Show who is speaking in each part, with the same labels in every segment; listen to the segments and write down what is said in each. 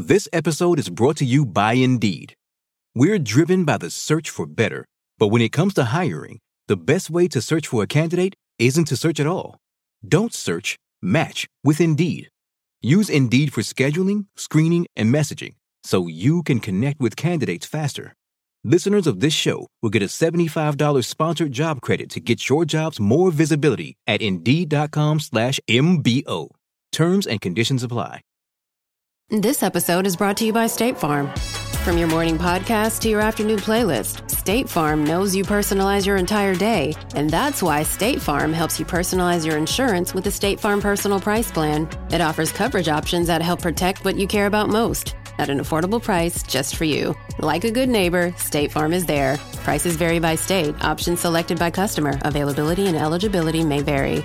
Speaker 1: This episode is brought to you by Indeed. We're driven by the search for better, but when it comes to hiring, the best way to search for a candidate isn't to search at all. Don't search, match with Indeed. Use Indeed for scheduling, screening, and messaging so you can connect with candidates faster. Listeners of this show will get a $75 sponsored job credit to get your jobs more visibility at Indeed.com slash MBO. Terms and conditions apply.
Speaker 2: This episode is brought to you by State Farm. From your morning podcast to your afternoon playlist, State Farm knows you personalize your entire day, and that's why State Farm helps you personalize your insurance with the State Farm Personal Price Plan. It offers coverage options that help protect what you care about most at an affordable price just for you. Like a good neighbor, State Farm is there. Prices vary by state, options selected by customer, availability and eligibility may vary.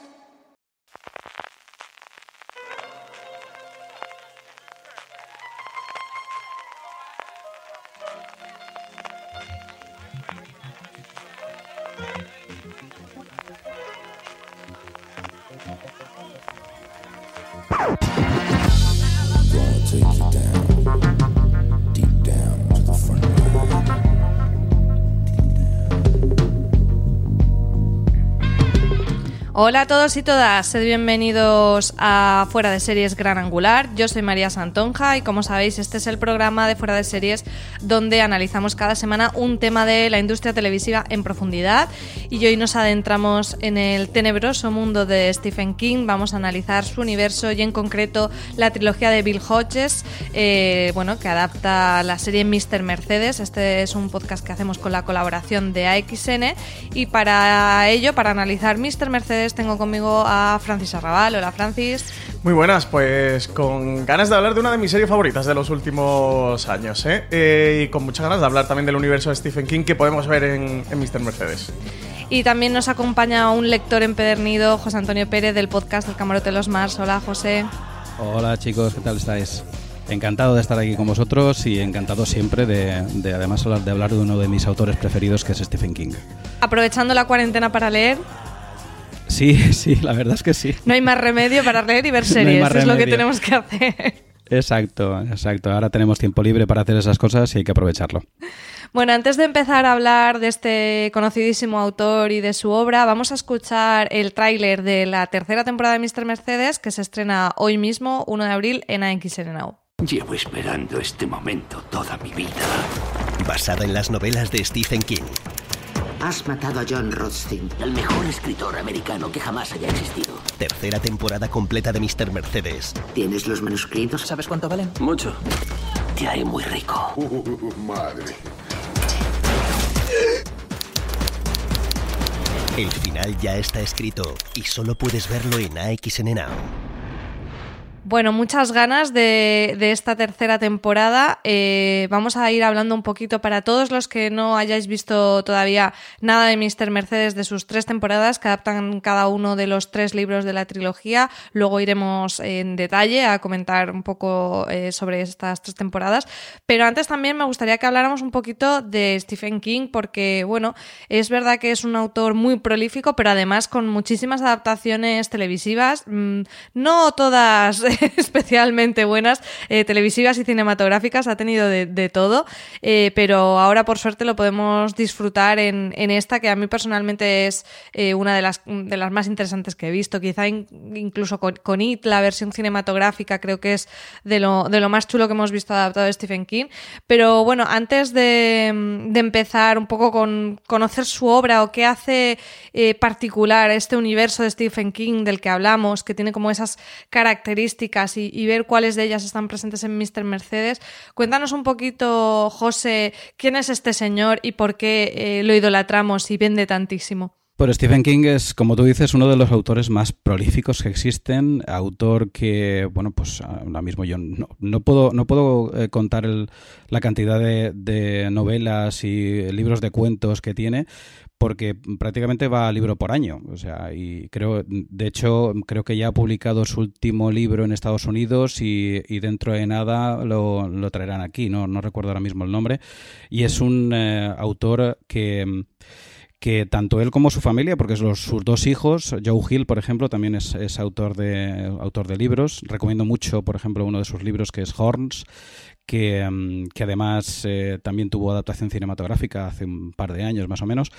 Speaker 3: Hola a todos y todas, sed bienvenidos a Fuera de Series Gran Angular. Yo soy María Santonja y como sabéis este es el programa de Fuera de Series donde analizamos cada semana un tema de la industria televisiva en profundidad y hoy nos adentramos en el tenebroso mundo de Stephen King. Vamos a analizar su universo y en concreto la trilogía de Bill Hodges, eh, bueno, que adapta la serie Mr. Mercedes. Este es un podcast que hacemos con la colaboración de AXN y para ello, para analizar Mr. Mercedes, tengo conmigo a Francis Arrabal. Hola Francis.
Speaker 4: Muy buenas, pues con ganas de hablar de una de mis series favoritas de los últimos años, ¿eh? Eh, y con muchas ganas de hablar también del universo de Stephen King que podemos ver en, en Mr. Mercedes.
Speaker 3: Y también nos acompaña un lector empedernido, José Antonio Pérez, del podcast El Camarote de los Mars. Hola José.
Speaker 5: Hola chicos, ¿qué tal estáis? Encantado de estar aquí con vosotros y encantado siempre de, de además hablar, de hablar de uno de mis autores preferidos que es Stephen King.
Speaker 3: Aprovechando la cuarentena para leer,
Speaker 5: Sí, sí, la verdad es que sí.
Speaker 3: no hay más remedio para leer y ver series. es lo que tenemos que hacer.
Speaker 5: Exacto, exacto. Ahora tenemos tiempo libre para hacer esas cosas y hay que aprovecharlo.
Speaker 3: Bueno, antes de empezar a hablar de este conocidísimo autor y de su obra, vamos a escuchar el tráiler de la tercera temporada de Mr. Mercedes que se estrena hoy mismo, 1 de abril, en AXN Now.
Speaker 6: Llevo esperando este momento toda mi vida.
Speaker 7: basada en las novelas de Stephen King.
Speaker 6: Has matado a John Rothstein, el mejor escritor americano que jamás haya existido.
Speaker 7: Tercera temporada completa de Mr. Mercedes.
Speaker 6: ¿Tienes los manuscritos?
Speaker 8: ¿Sabes cuánto valen?
Speaker 6: Mucho. Te haré muy rico.
Speaker 9: madre.
Speaker 7: El final ya está escrito y solo puedes verlo en AXN.
Speaker 3: Bueno, muchas ganas de, esta tercera temporada. Eh, vamos a ir hablando un poquito para todos los que no hayáis visto todavía nada de Mr. Mercedes de sus tres temporadas, que adaptan cada uno de los tres libros de la trilogía. Luego iremos en detalle a comentar un poco eh, sobre estas tres temporadas. Pero antes también me gustaría que habláramos un poquito de Stephen King, porque, bueno, es verdad que es un autor muy prolífico, pero además con muchísimas adaptaciones televisivas. Mm, No todas especialmente buenas, eh, televisivas y cinematográficas, ha tenido de, todo, eh, pero ahora por suerte lo podemos disfrutar en, en esta, que a mí personalmente es eh, una de las, de las más interesantes que he visto, quizá in- incluso con, con It, la versión cinematográfica, creo que es de lo, de lo más chulo que hemos visto adaptado de Stephen King, pero bueno, antes de, de empezar un poco con conocer su obra o qué hace particular este universo de Stephen King del que hablamos, que tiene como esas características y, ver cuáles de ellas están presentes en Mr. Mercedes. Cuéntanos un poquito, José, quién es este señor y por qué eh, lo idolatramos y vende tantísimo.
Speaker 5: Pero Stephen King es, como tú dices, uno de los autores más prolíficos que existen. Autor que, bueno, pues ahora mismo yo no, no puedo, no puedo eh, contar la cantidad de novelas y libros de cuentos que tiene, porque prácticamente va libro por año. O sea, y creo, de hecho, creo que ya ha publicado su último libro en Estados Unidos y, dentro de nada lo, lo traerán aquí. No, no recuerdo ahora mismo el nombre. Y es un eh, autor que que tanto él como su familia, porque los, sus dos hijos, Joe Hill, por ejemplo, también es, es autor, de, autor de libros. Recomiendo mucho, por ejemplo, uno de sus libros que es Horns, que, mm, que además eh, también tuvo adaptación cinematográfica hace un par de años más o menos.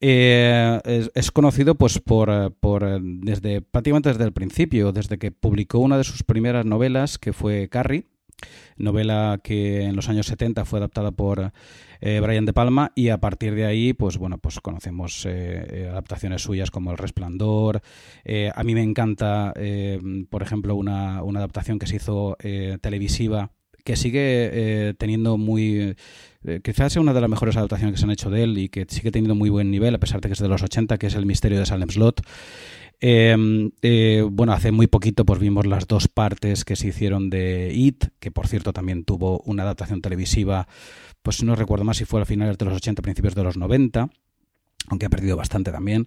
Speaker 5: Eh, es, conocido pues por, por desde prácticamente desde el principio, desde que publicó una de sus primeras novelas, que fue Carrie, novela que en los años 70 fue adaptada por eh, Brian De Palma y a partir de ahí pues bueno pues conocemos adaptaciones suyas como El Resplandor a mí me encanta por ejemplo una, una adaptación que se hizo televisiva que sigue eh, teniendo muy eh, quizás sea una de las mejores adaptaciones que se han hecho de él y que sigue teniendo muy buen nivel a pesar de que es de los 80 que es El misterio de Salem Slot eh, eh, bueno, hace muy poquito pues vimos las dos partes que se hicieron de It, que por cierto también tuvo una adaptación televisiva, pues no recuerdo más si fue a finales de los 80, principios de los 90, aunque ha perdido bastante también.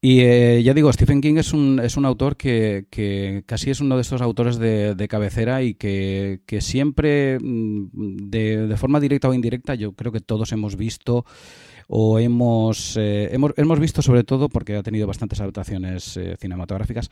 Speaker 5: Y eh, ya digo, Stephen King es un, es un autor que, que casi es uno de estos autores de, de cabecera y que, que siempre, mm, de, de forma directa o indirecta, yo creo que todos hemos visto o hemos, eh, hemos, hemos visto sobre todo porque ha tenido bastantes adaptaciones eh, cinematográficas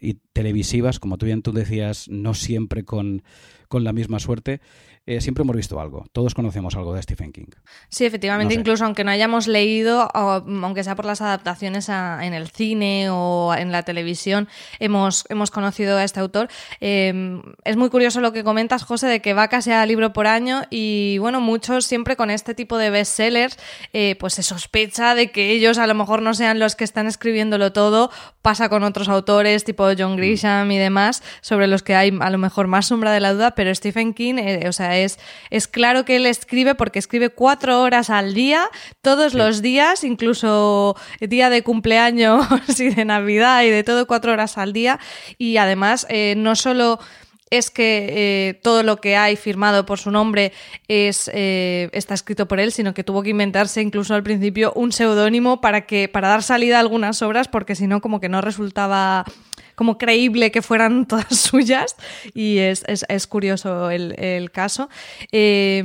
Speaker 5: y televisivas, como tú bien tú decías, no siempre con, con la misma suerte, eh, siempre hemos visto algo. Todos conocemos algo de Stephen King.
Speaker 3: Sí, efectivamente,
Speaker 5: No sé.
Speaker 3: incluso aunque no hayamos leído, o, mm, aunque sea por las adaptaciones a- en el cine o en la televisión, hemos, hemos conocido a este autor. Eh, es muy curioso lo que comentas, José, de que va casi a libro por año y bueno, muchos siempre con este tipo de bestsellers, eh, pues se sospecha de que ellos a lo mejor no sean los que están escribiéndolo todo, pasa con otros autores tipo John Grisham y demás, sobre los que hay a lo mejor más sombra de la duda, pero Stephen King, eh, o sea, es, es claro que él escribe porque escribe cuatro horas al día, todos los días, incluso día de cumpleaños y de Navidad y de todo, cuatro horas al día. Y además, eh, no solo es que eh, todo lo que hay firmado por su nombre es eh, está escrito por él, sino que tuvo que inventarse incluso al principio un seudónimo para que para dar salida a algunas obras, porque si no como que no resultaba como creíble que fueran todas suyas y es, es- es curioso el, el caso. Eh,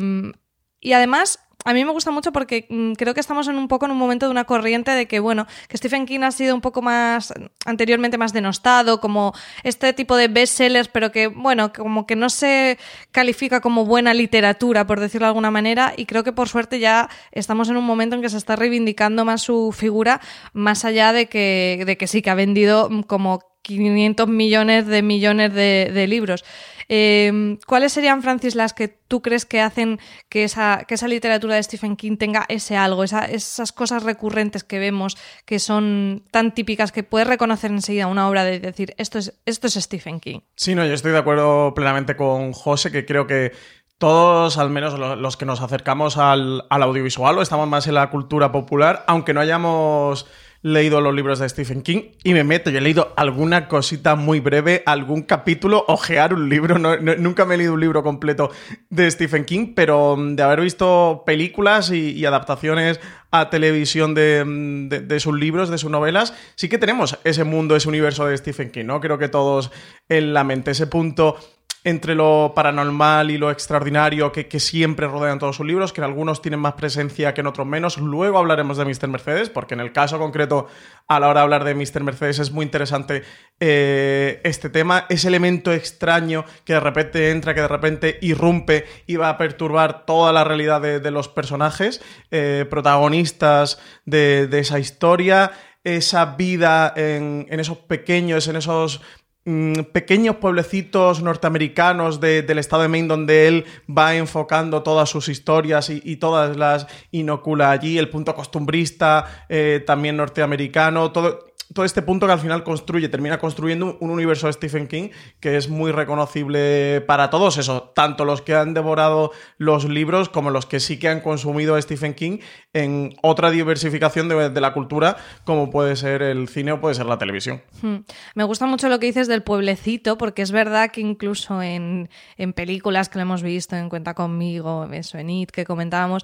Speaker 3: y además, a mí me gusta mucho porque mm, creo que estamos en un poco en un momento de una corriente de que, bueno, que Stephen King ha sido un poco más, anteriormente más denostado, como este tipo de bestsellers, pero que, bueno, como que no se califica como buena literatura, por decirlo de alguna manera, y creo que por suerte ya estamos en un momento en que se está reivindicando más su figura, más allá de que, de que sí, que ha vendido mm, como 500 millones de millones de, libros. Eh, ¿Cuáles serían, Francis, las que tú crees que hacen que esa, literatura de Stephen King tenga ese algo, esa- esas cosas recurrentes que vemos que son tan típicas que puedes reconocer enseguida una obra de decir esto es, esto es Stephen King?
Speaker 4: Sí, no, yo estoy de acuerdo plenamente con José, que creo que todos, al menos lo- los que nos acercamos al, al audiovisual o estamos más en la cultura popular, aunque no hayamos leído los libros de Stephen King, y me meto, yo he leído alguna cosita muy breve, algún capítulo, ojear un libro, nunca me he leído un libro completo de Stephen King, pero mm, de haber visto películas y, adaptaciones a televisión de, mm, de- de sus libros, de sus novelas, sí que tenemos ese mundo, ese universo de Stephen King, ¿no? Creo que todos en la mente, ese punto entre lo paranormal y lo extraordinario que, siempre rodean todos sus libros, que en algunos tienen más presencia que en otros menos. Luego hablaremos de Mr. Mercedes, porque en el caso concreto, a la hora de hablar de Mr. Mercedes, es muy interesante eh, este tema, ese elemento extraño que de repente entra, que de repente irrumpe y va a perturbar toda la realidad de, los personajes, eh, protagonistas de, esa historia, esa vida en esos pequeños, en esos mm, pequeños pueblecitos norteamericanos de- del estado de Maine donde él va enfocando todas sus historias y, todas las inocula allí, el punto costumbrista eh, también norteamericano, todo, todo este punto que al final construye, termina construyendo un, un universo de Stephen King que es muy reconocible para todos, eso, tanto los que han devorado los libros como los que sí que han consumido a Stephen King en otra diversificación de, de la cultura como puede ser el cine o puede ser la televisión.
Speaker 3: Hmm. Me gusta mucho lo que dices del pueblecito, porque es verdad que incluso en, en películas que lo hemos visto, en Cuenta conmigo, eso, en It, que comentábamos,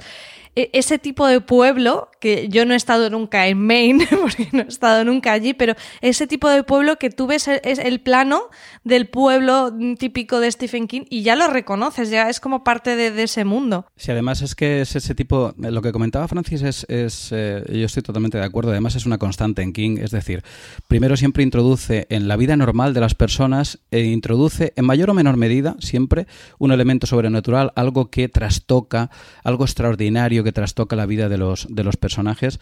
Speaker 3: e- ese tipo de pueblo, que yo no he estado nunca en Maine, porque no he estado nunca allí, pero ese tipo de pueblo que tú ves es el plano del pueblo típico de Stephen King y ya lo reconoces, ya es como parte de, ese mundo.
Speaker 5: Sí, además es que es ese tipo, lo que comentaba Francis es, es, eh, yo estoy totalmente de acuerdo, además es una constante en King, es decir, primero siempre introduce en la vida normal de las personas, e introduce en mayor o menor medida siempre un elemento sobrenatural, algo que trastoca, algo extraordinario que trastoca la vida de los, de los personajes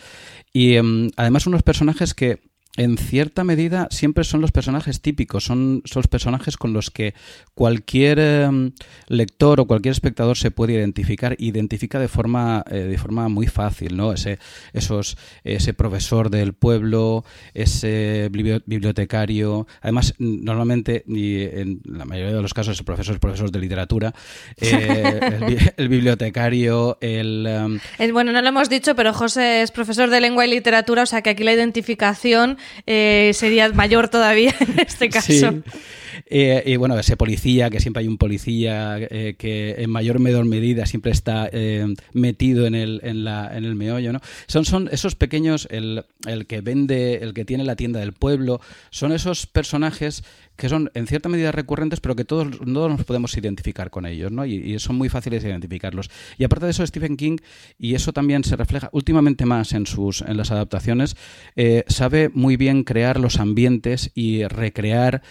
Speaker 5: y em, además unos personajes que en cierta medida siempre son los personajes típicos, son, son los personajes con los que cualquier eh, lector o cualquier espectador se puede identificar, identifica de forma, eh, de forma muy fácil, ¿no? Ese, esos, ese profesor del pueblo, ese biblio- bibliotecario, además normalmente, y en la mayoría de los casos el profesor es profesor de literatura, eh, el, bi- el bibliotecario, el... em,
Speaker 3: Eh, Bueno, no lo hemos dicho, pero José es profesor de lengua y literatura, o sea que aquí la identificación eh, sería mayor todavía en este caso.
Speaker 5: Sí. Eh, y bueno, ese policía, que siempre hay un policía eh, que en mayor o menor medida siempre está eh, metido en el, en, la, en el meollo, ¿no? Son, son esos pequeños, el, el que vende, el que tiene la tienda del pueblo, son esos personajes que son en cierta medida recurrentes, pero que todos, todos nos podemos identificar con ellos, ¿no? Y, son muy fáciles de identificarlos. Y aparte de eso, Stephen King, y eso también se refleja últimamente más en sus en las adaptaciones, sabe muy bien crear los ambientes y recrear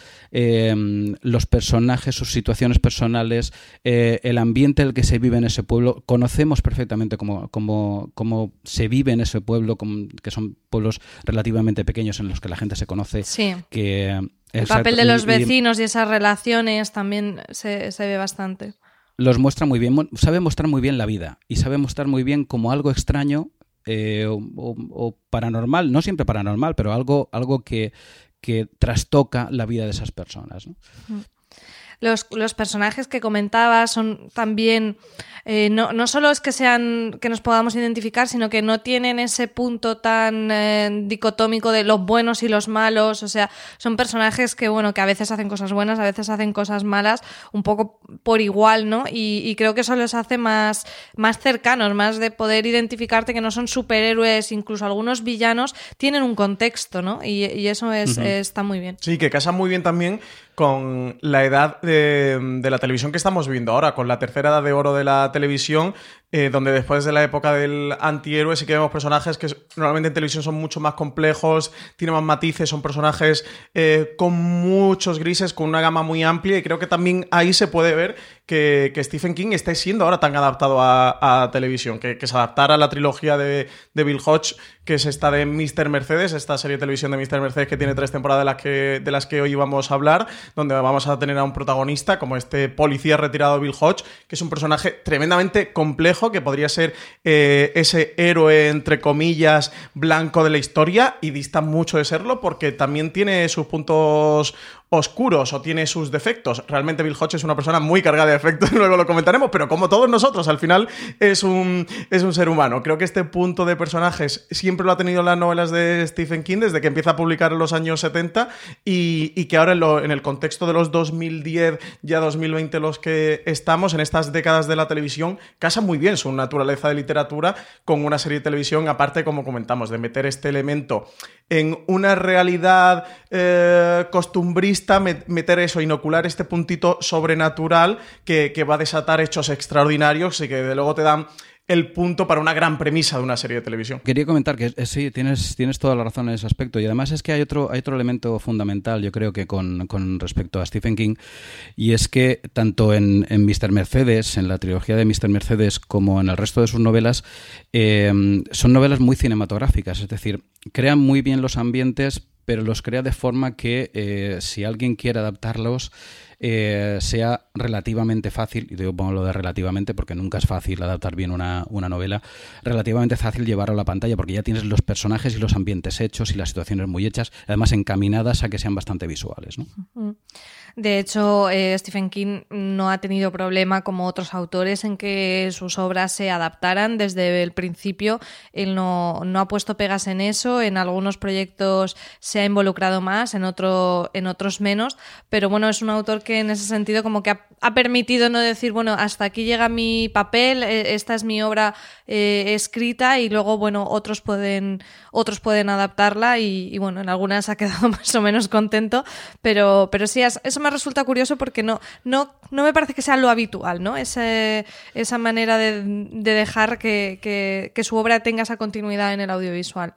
Speaker 5: los personajes, sus situaciones personales, eh, el ambiente en el que se vive en ese pueblo. Conocemos perfectamente cómo, cómo, cómo se vive en ese pueblo, que son pueblos relativamente pequeños en los que la gente se conoce.
Speaker 3: Sí.
Speaker 5: Que,
Speaker 3: El
Speaker 5: exacto,
Speaker 3: papel de los
Speaker 5: y-
Speaker 3: vecinos y esas relaciones también se, se ve bastante.
Speaker 5: los muestra muy bien, sabe mostrar muy bien la vida y sabe mostrar muy bien como algo extraño eh, o, o- o paranormal, no siempre paranormal, pero algo, algo que, que trastoca la vida de esas personas. ¿no?
Speaker 3: Los, los personajes que comentabas son también, eh, no, no solo es que sean, que nos podamos identificar, sino que no tienen ese punto tan eh, dicotómico de los buenos y los malos. O sea, son personajes que, bueno, que a veces hacen cosas buenas, a veces hacen cosas malas, un poco por igual, ¿no? Y, y creo que eso los hace más, más cercanos, más de poder identificarte que no son superhéroes, incluso algunos villanos tienen un contexto, ¿no? Y, y eso es, está muy bien.
Speaker 4: Sí, que casa muy bien también con la edad de, la televisión que estamos viviendo ahora, con la tercera edad de oro de la televisión, eh, donde después de la época del antihéroe sí que vemos personajes que normalmente en televisión son mucho más complejos, tienen más matices, son personajes eh, con muchos grises, con una gama muy amplia y creo que también ahí se puede ver que, Stephen King esté siendo ahora tan adaptado a, televisión, que, se adaptara a la trilogía de, de Bill Hodge, que es esta de Mr. Mercedes, esta serie de televisión de Mr. Mercedes que tiene tres temporadas de las que, de las que hoy vamos a hablar, donde vamos a tener a un protagonista como este policía retirado Bill Hodge, que es un personaje tremendamente complejo, que podría ser eh, ese héroe, entre comillas, blanco de la historia, y dista mucho de serlo porque también tiene sus puntos oscuros o tiene sus defectos. Realmente Bill Hodge es una persona muy cargada de defectos, luego lo comentaremos, pero como todos nosotros, al final es un, es un ser humano. Creo que este punto de personajes siempre lo ha tenido en las novelas de Stephen King desde que empieza a publicar en los años 70 y, y que ahora en, lo- en el contexto de los 2010, ya 2020 los que estamos, en estas décadas de la televisión, casa muy bien su naturaleza de literatura con una serie de televisión, aparte, como comentamos, de meter este elemento en una realidad eh, costumbrista meter eso, inocular este puntito sobrenatural que, que va a desatar hechos extraordinarios y que de luego te dan el punto para una gran premisa de una serie de televisión.
Speaker 5: Quería comentar que eh, sí, tienes, tienes toda la razón en ese aspecto. Y además es que hay otro, hay otro elemento fundamental, yo creo que con, respecto a Stephen King, y es que tanto en, en Mr. Mercedes, en la trilogía de Mr. Mercedes, como en el resto de sus novelas, eh, son novelas muy cinematográficas. Es decir, crean muy bien los ambientes, pero los crea de forma que eh, si alguien quiere adaptarlos, eh, sea relativamente fácil, y digo pongo lo de relativamente porque nunca es fácil adaptar bien una, novela, relativamente fácil llevarlo a la pantalla porque ya tienes los personajes y los ambientes hechos y las situaciones muy hechas, además encaminadas a que sean bastante visuales.
Speaker 3: De hecho, eh, Stephen King no ha tenido problema como otros autores en que sus obras se adaptaran desde el principio. Él no, no ha puesto pegas en eso, en algunos proyectos se ha involucrado más, en, en otros menos, pero bueno, es un autor que en ese sentido como que ha, permitido no decir, bueno, hasta aquí llega mi papel, e, esta es mi obra eh, escrita y luego, bueno, otros pueden, otros pueden adaptarla y, bueno, en algunas ha quedado más o menos contento, pero, pero sí, eso me resulta curioso porque no, no, no me parece que sea lo habitual, ¿no? Ese, esa manera de, dejar que, su obra tenga esa continuidad en el audiovisual.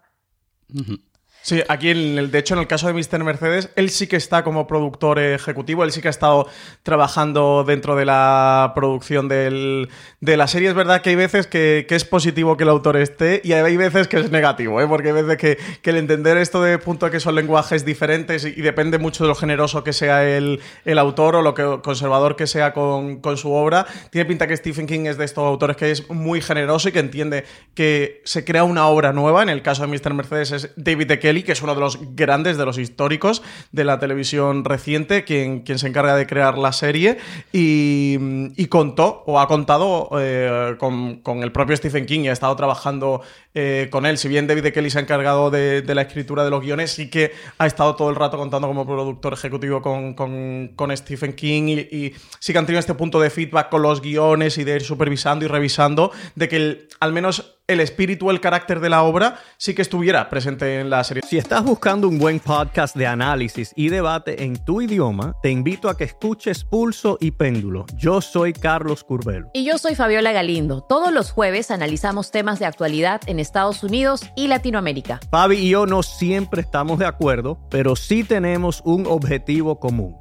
Speaker 4: Sí, aquí en el, de hecho en el caso de Mr. Mercedes, él sí que está como productor ejecutivo, él sí que ha estado trabajando dentro de la producción de la serie. Es verdad que hay veces que, es positivo que el autor esté y hay veces que es negativo, ¿eh? porque hay veces que, el entender esto de punto que son lenguajes diferentes y, depende mucho de lo generoso que sea el, autor o lo conservador que sea con, su obra. Tiene pinta que Stephen King es de estos autores que es muy generoso y que entiende que se crea una obra nueva. En el caso de Mr. Mercedes es David de que es uno de los grandes, de los históricos de la televisión reciente, quien, quien se encarga de crear la serie, y, contó o ha contado eh, con, el propio Stephen King y ha estado trabajando eh, con él. Si bien David Kelly se ha encargado de, la escritura de los guiones, sí que ha estado todo el rato contando como productor ejecutivo con, Stephen King y, sí que han tenido este punto de feedback con los guiones y de ir supervisando y revisando, de que al menos el espíritu, el carácter de la obra sí que estuviera presente en la serie.
Speaker 10: Si estás buscando un buen podcast de análisis y debate en tu idioma, te invito a que escuches Pulso y Péndulo. Yo soy Carlos Curbelo.
Speaker 11: Y yo soy Fabiola Galindo. Todos los jueves analizamos temas de actualidad en Estados Unidos y Latinoamérica.
Speaker 10: Fabi y yo no siempre estamos de acuerdo, pero sí tenemos un objetivo común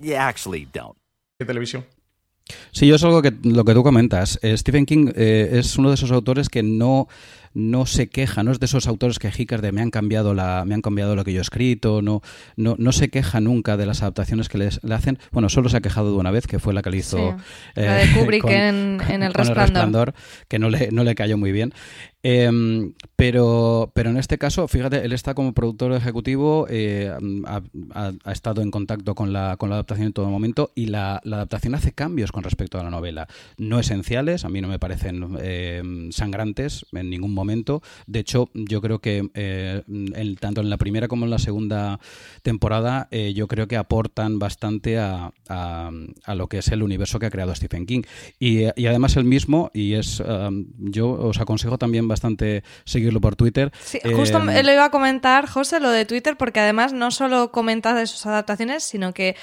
Speaker 8: You actually don't.
Speaker 4: televisión.
Speaker 5: Sí, yo es algo que lo que tú comentas. Eh, Stephen King eh, es uno de esos autores que no no se queja, no es de esos autores quejicas de me han cambiado la, me han cambiado lo que yo he escrito, no, no, no se queja nunca de las adaptaciones que le hacen. Bueno, solo se ha quejado de una vez, que fue la que le hizo
Speaker 3: la de Kubrick en, el resplandor.
Speaker 5: que no le, no le cayó muy bien. Em, pero, pero en este caso, fíjate, él está como productor ejecutivo, eh, ha, estado en contacto con la, con la adaptación en todo momento y la, adaptación hace cambios con respecto a la novela. No esenciales, a mí no me parecen em, sangrantes en ningún momento. De hecho, yo creo que eh, tanto en la primera como en la segunda temporada, eh, yo creo que aportan bastante a, lo que es el universo que ha creado Stephen King. Y, además el mismo, y es um, yo os aconsejo también bastante seguirlo por Twitter.
Speaker 3: Sí, justo eh, lo iba a comentar, José, lo de Twitter, porque además no solo comenta de sus adaptaciones, sino que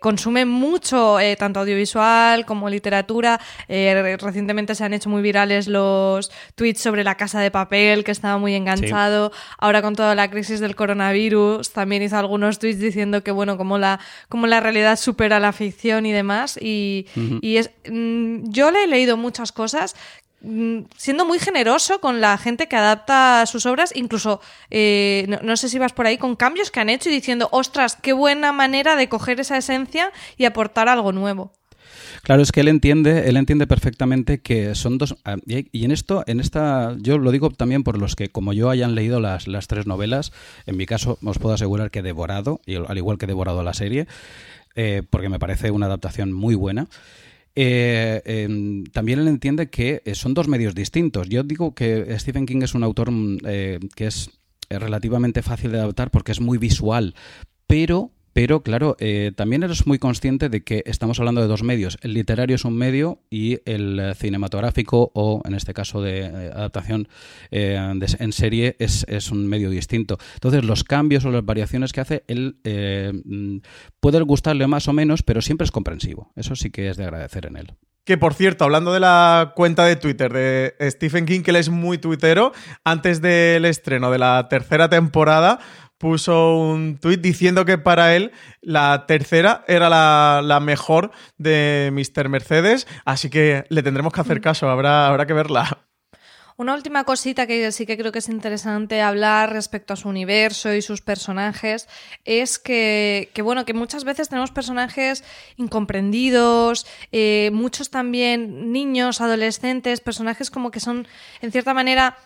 Speaker 3: consume mucho, tanto audiovisual como literatura. recientemente se han hecho muy virales los tweets sobre la Casa de Papel, que estaba muy enganchado. Ahora con toda la crisis del coronavirus, también hizo algunos tweets diciendo que, bueno, como la, como la realidad supera la ficción y demás. Y, es, mm, yo le he leído muchas cosas siendo muy generoso con la gente que adapta sus obras, incluso, eh, no, sé si vas por ahí, con cambios que han hecho y diciendo, ostras, qué buena manera de coger esa esencia y aportar algo nuevo.
Speaker 5: Claro, es que él entiende, él entiende perfectamente que son dos. ah, Y y en esto, en esta, yo lo digo también por los que, como yo, hayan leído las, las tres novelas. En mi caso, os puedo asegurar que he devorado, y al igual que he devorado la serie, eh, porque me parece una adaptación muy buena. Eh, em, también él entiende que eh, son dos medios distintos. Yo digo que Stephen King es un autor mm, eh, que es relativamente fácil de adaptar porque es muy visual, pero pero claro, eh, también eres muy consciente de que estamos hablando de dos medios. El literario es un medio y el eh, cinematográfico o, en este caso de eh, adaptación en serie, es, es un medio distinto. Entonces, los cambios o las variaciones que hace, él mm, puede gustarle más o menos, pero siempre es comprensivo. Eso sí que es de agradecer en él.
Speaker 4: Que por cierto, hablando de la cuenta de Twitter de Stephen King, que él es muy tuitero, antes del estreno de la tercera temporada puso un tuit diciendo que para él la tercera era la, la mejor de Mr. Mercedes, así que le tendremos que hacer caso, habrá, habrá que verla.
Speaker 3: Una última cosita que sí que creo que es interesante hablar respecto a su universo y sus personajes es que, que, bueno, que muchas veces tenemos personajes incomprendidos, eh, muchos también niños, adolescentes, personajes como que son, en cierta manera,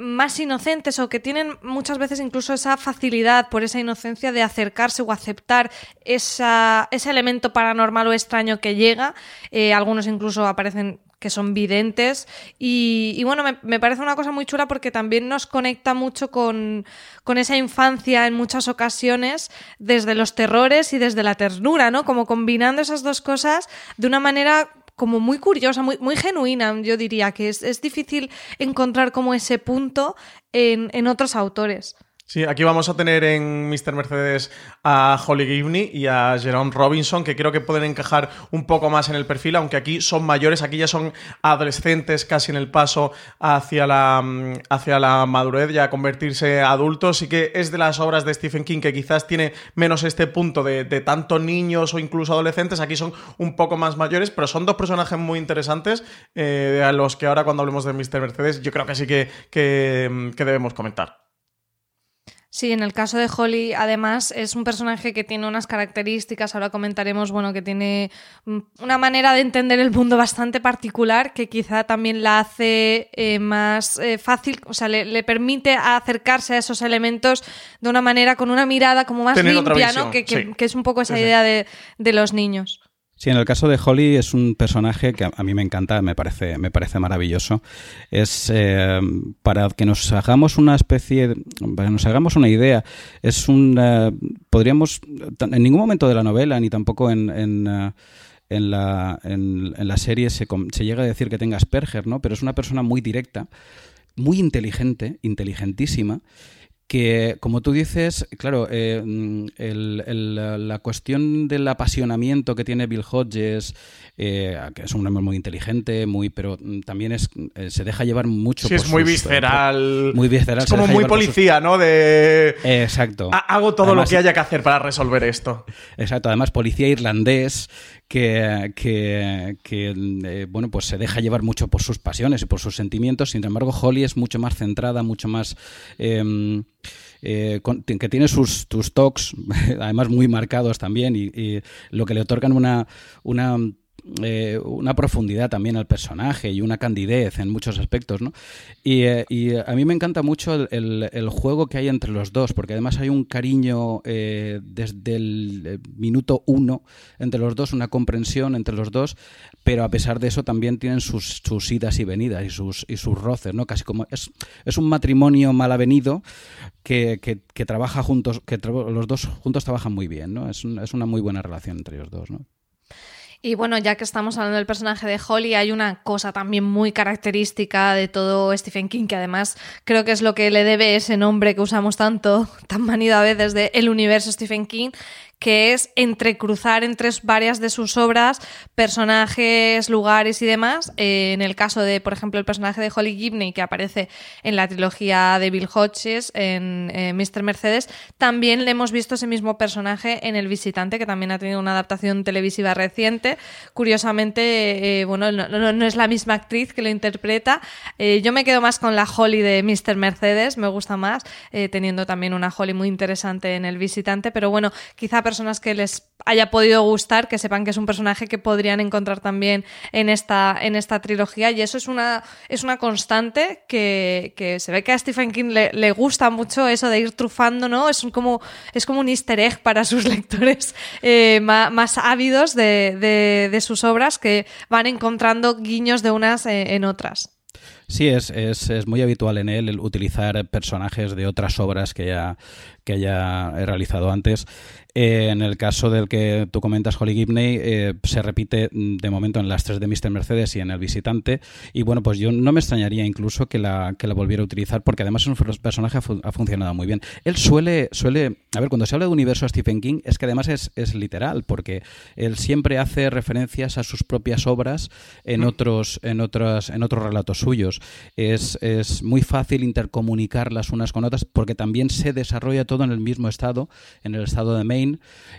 Speaker 3: más inocentes o que tienen muchas veces incluso esa facilidad por esa inocencia de acercarse o aceptar esa, ese elemento paranormal o extraño que llega. Eh, algunos incluso aparecen que son videntes y, y bueno, me, me, parece una cosa muy chula porque también nos conecta mucho con, con, esa infancia en muchas ocasiones desde los terrores y desde la ternura, ¿no? Como combinando esas dos cosas de una manera como muy curiosa, muy, muy genuina, yo diría que es, es difícil encontrar como ese punto en, en otros autores.
Speaker 4: Sí, aquí vamos a tener en Mr. Mercedes a Holly Gibney y a Jerome Robinson, que creo que pueden encajar un poco más en el perfil, aunque aquí son mayores, aquí ya son adolescentes casi en el paso hacia la, hacia la madurez, ya convertirse adultos. Sí que es de las obras de Stephen King que quizás tiene menos este punto de, de tanto niños o incluso adolescentes, aquí son un poco más mayores, pero son dos personajes muy interesantes eh, a los que ahora cuando hablemos de Mr. Mercedes yo creo que sí que, que, que debemos comentar.
Speaker 3: Sí, en el caso de Holly, además, es un personaje que tiene unas características, ahora comentaremos, bueno, que tiene una manera de entender el mundo bastante particular, que quizá también la hace eh, más eh, fácil, o sea, le, le, permite acercarse a esos elementos de una manera, con una mirada como más
Speaker 4: Tener
Speaker 3: limpia, ¿no? Que, que,
Speaker 4: sí.
Speaker 3: que, es un poco esa
Speaker 4: sí,
Speaker 3: idea de, de los niños.
Speaker 5: Sí, en el caso de Holly es un personaje que a mí me encanta, me parece, me parece maravilloso. Es eh, para que nos hagamos una especie, para que nos hagamos una idea, es un, eh, podríamos, en ningún momento de la novela ni tampoco en, en uh, en la, en, en la serie se, se, llega a decir que tenga Asperger, ¿no? Pero es una persona muy directa, muy inteligente, inteligentísima, que, como tú dices, claro, eh, el, el, la cuestión del apasionamiento que tiene Bill Hodges, eh, que es un hombre muy inteligente, muy, pero también es, eh, se deja llevar mucho.
Speaker 4: Sí,
Speaker 5: por
Speaker 4: es muy visceral.
Speaker 5: Muy visceral.
Speaker 4: Es como muy policía, sus... ¿no? De.
Speaker 5: Exacto.
Speaker 4: Hago todo Además, lo que haya que hacer para resolver esto.
Speaker 5: Exacto. Además, policía irlandés que, que, que bueno, pues se deja llevar mucho por sus pasiones y por sus sentimientos. Sin embargo, Holly es mucho más centrada, mucho más. Eh, con, que tiene sus, sus talks, además muy marcados también, y, y lo que le otorgan una, una eh, una profundidad también al personaje y una candidez en muchos aspectos, ¿no? Y, eh, y a mí me encanta mucho el, juego que hay entre los dos, porque además hay un cariño eh, desde el minuto uno entre los dos, una comprensión entre los dos, pero a pesar de eso también tienen sus, idas y venidas y sus, roces, ¿no? Casi como es, un matrimonio mal avenido que, trabaja juntos, que los dos juntos trabajan muy bien, ¿no? Es una muy buena relación entre ellos dos, ¿no?
Speaker 3: Y bueno, ya que estamos hablando del personaje de Holly, hay una cosa también muy característica de todo Stephen King, que además creo que es lo que le debe ese nombre que usamos tanto, tan manido a veces de el universo Stephen King, que es entrecruzar entre varias de sus obras personajes, lugares y demás. Eh, en el caso de, por ejemplo, el personaje de Holly Gibney, que aparece en la trilogía de Bill Hodges, en eh, Mr. Mercedes, también le hemos visto ese mismo personaje en El Visitante, que también ha tenido una adaptación televisiva reciente. Curiosamente, eh, bueno, no, no, no, es la misma actriz que lo interpreta. Eh, yo me quedo más con la Holly de Mr. Mercedes, me gusta más, eh, teniendo también una Holly muy interesante en El Visitante, pero bueno, quizá personas que les haya podido gustar, que sepan que es un personaje que podrían encontrar también en esta, en esta trilogía. Y eso es una, es una constante que, que se ve que a Stephen King le, le, gusta mucho eso de ir trufando, ¿no? Es un, como, es como un easter egg para sus lectores eh, más, más, ávidos de, de, sus obras que van encontrando guiños de unas en otras.
Speaker 5: Sí, es, es, es, muy habitual en él el utilizar personajes de otras obras que ya, que haya realizado antes. Eh, en el caso del que tú comentas, Holly Gibney, eh, se repite mm, de momento en las tres de Mr. Mercedes y en El Visitante. Y bueno, pues yo no me extrañaría incluso que la, que la volviera a utilizar, porque además es un personaje ha, fu ha, funcionado muy bien. Él suele, suele, a ver, cuando se habla de universo a Stephen King, es que además es, es literal, porque él siempre hace referencias a sus propias obras en, mm. otros, en, otras, en otros relatos suyos. Es, es muy fácil intercomunicarlas unas con otras, porque también se desarrolla todo en el mismo estado, en el estado de Maine.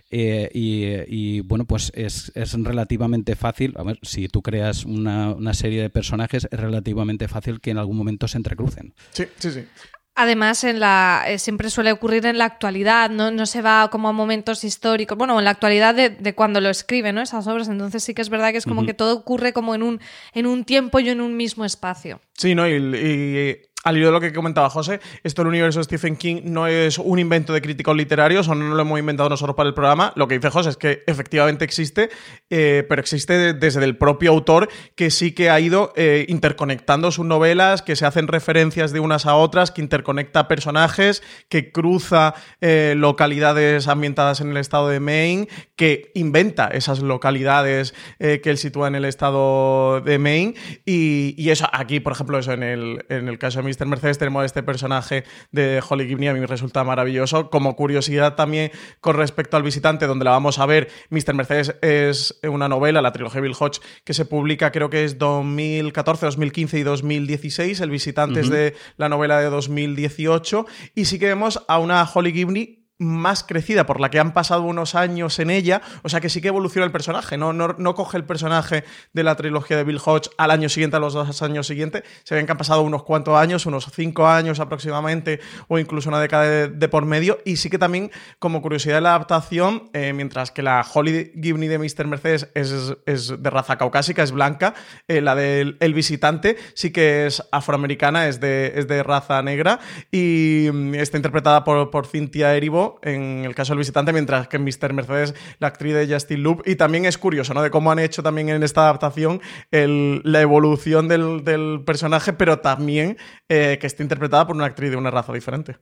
Speaker 5: Eh, y, y, bueno, pues es, es, relativamente fácil, a ver, si tú creas una, una, serie de personajes, es relativamente fácil que en algún momento se entrecrucen.
Speaker 4: Sí, sí, sí.
Speaker 3: Además, en la, eh, siempre suele ocurrir en la actualidad, ¿no? no se va como a momentos históricos, bueno, en la actualidad de, de cuando lo escribe, ¿no? Esas obras, entonces sí que es verdad que es como uh -huh. que todo ocurre como en un, en un tiempo y en un mismo espacio.
Speaker 4: Sí, ¿no? y, y al hilo de lo que comentaba José, esto del universo de Stephen King no es un invento de críticos literarios o no lo hemos inventado nosotros para el programa. Lo que dice José es que efectivamente existe, eh, pero existe desde el propio autor que sí que ha ido eh, interconectando sus novelas, que se hacen referencias de unas a otras, que interconecta personajes, que cruza eh, localidades ambientadas en el estado de Maine, que inventa esas localidades que él sitúa en el estado de Maine. Y, eso, aquí, por ejemplo, eso en el, en el caso de Mr. Mercedes tenemos este personaje de Holly Gibney, a mí me resulta maravilloso. Como curiosidad también con respecto al visitante, donde la vamos a ver, Mr. Mercedes es una novela, la trilogía Bill Hodge, que se publica creo que es 2014, 2015 y 2016. El visitante uh -huh. es de la novela de 2018. Y sí que vemos a una Holly Gibney más crecida, por la que han pasado unos años en ella, o sea que sí que evoluciona el personaje, no, no, no coge el personaje de la trilogía de Bill Hodge al año siguiente, a los dos años siguientes, se ven que han pasado unos cuantos años, unos cinco años aproximadamente, o incluso una década de, por medio, y sí que también, como curiosidad de la adaptación, eh, mientras que la Holly Gibney de Mr. Mercedes es, es de raza caucásica, es blanca, eh, la del El Visitante sí que es afroamericana, es de, es de raza negra, y mm, está interpretada por, por Cynthia Erivo, en el caso del visitante, mientras que en Mr. Mercedes, la actriz de Justin Loop. Y también es curioso, ¿no? De cómo han hecho también en esta adaptación la evolución del, personaje, pero también eh, que esté interpretada por una actriz de una raza diferente.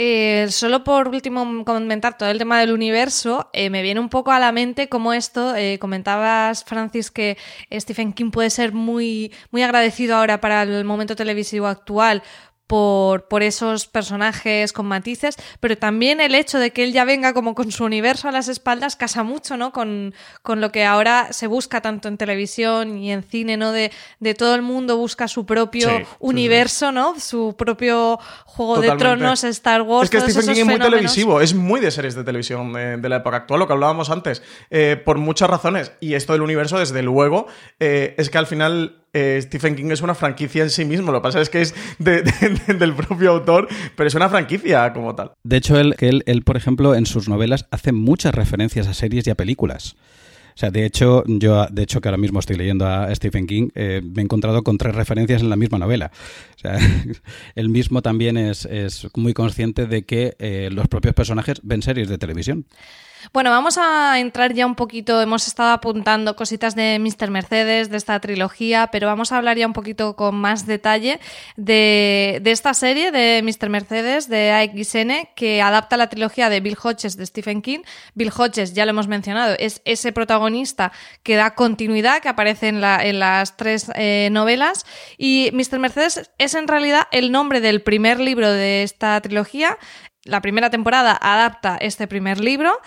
Speaker 3: Eh, solo por último comentar todo el tema del universo, eh, me viene un poco a la mente como esto, comentabas Francis que Stephen King puede ser muy, muy agradecido ahora para el momento televisivo actual por, por, esos personajes con matices, pero también el hecho de que él ya venga como con su universo a las espaldas casa mucho, ¿no? Con, con lo que ahora se busca tanto en televisión y en cine, ¿no? De, de todo el mundo busca su propio sí, universo, sí, sí. ¿no? Su propio Juego Totalmente. de Tronos, Star Wars.
Speaker 4: Es que Stephen King es muy
Speaker 3: fenómenos.
Speaker 4: televisivo, es muy de series de televisión de, de la época actual, lo que hablábamos antes, eh, por muchas razones. Y esto del universo, desde luego, eh, es que al final eh, Stephen King es una franquicia en sí mismo. Lo que pasa es que es de, de, del propio autor, pero es una franquicia como tal.
Speaker 5: De hecho, él, él, él, por ejemplo, en sus novelas hace muchas referencias a series y a películas. O sea, de hecho, yo, de hecho, que ahora mismo estoy leyendo a Stephen King, eh, me he encontrado con tres referencias en la misma novela. O sea, él mismo también es, es muy consciente de que eh, los propios personajes ven series de televisión.
Speaker 3: Bueno, vamos a entrar ya un poquito, hemos estado apuntando cositas de Mr. Mercedes, de esta trilogía, pero vamos a hablar ya un poquito con más detalle de, de esta serie de Mr. Mercedes de AXN que adapta la trilogía de Bill Hodges de Stephen King. Bill Hodges, ya lo hemos mencionado, es ese protagonista que da continuidad, que aparece en, la, en las tres eh, novelas y Mr. Mercedes es en realidad el nombre del primer libro de esta trilogía. La primera temporada adapta este primer libro.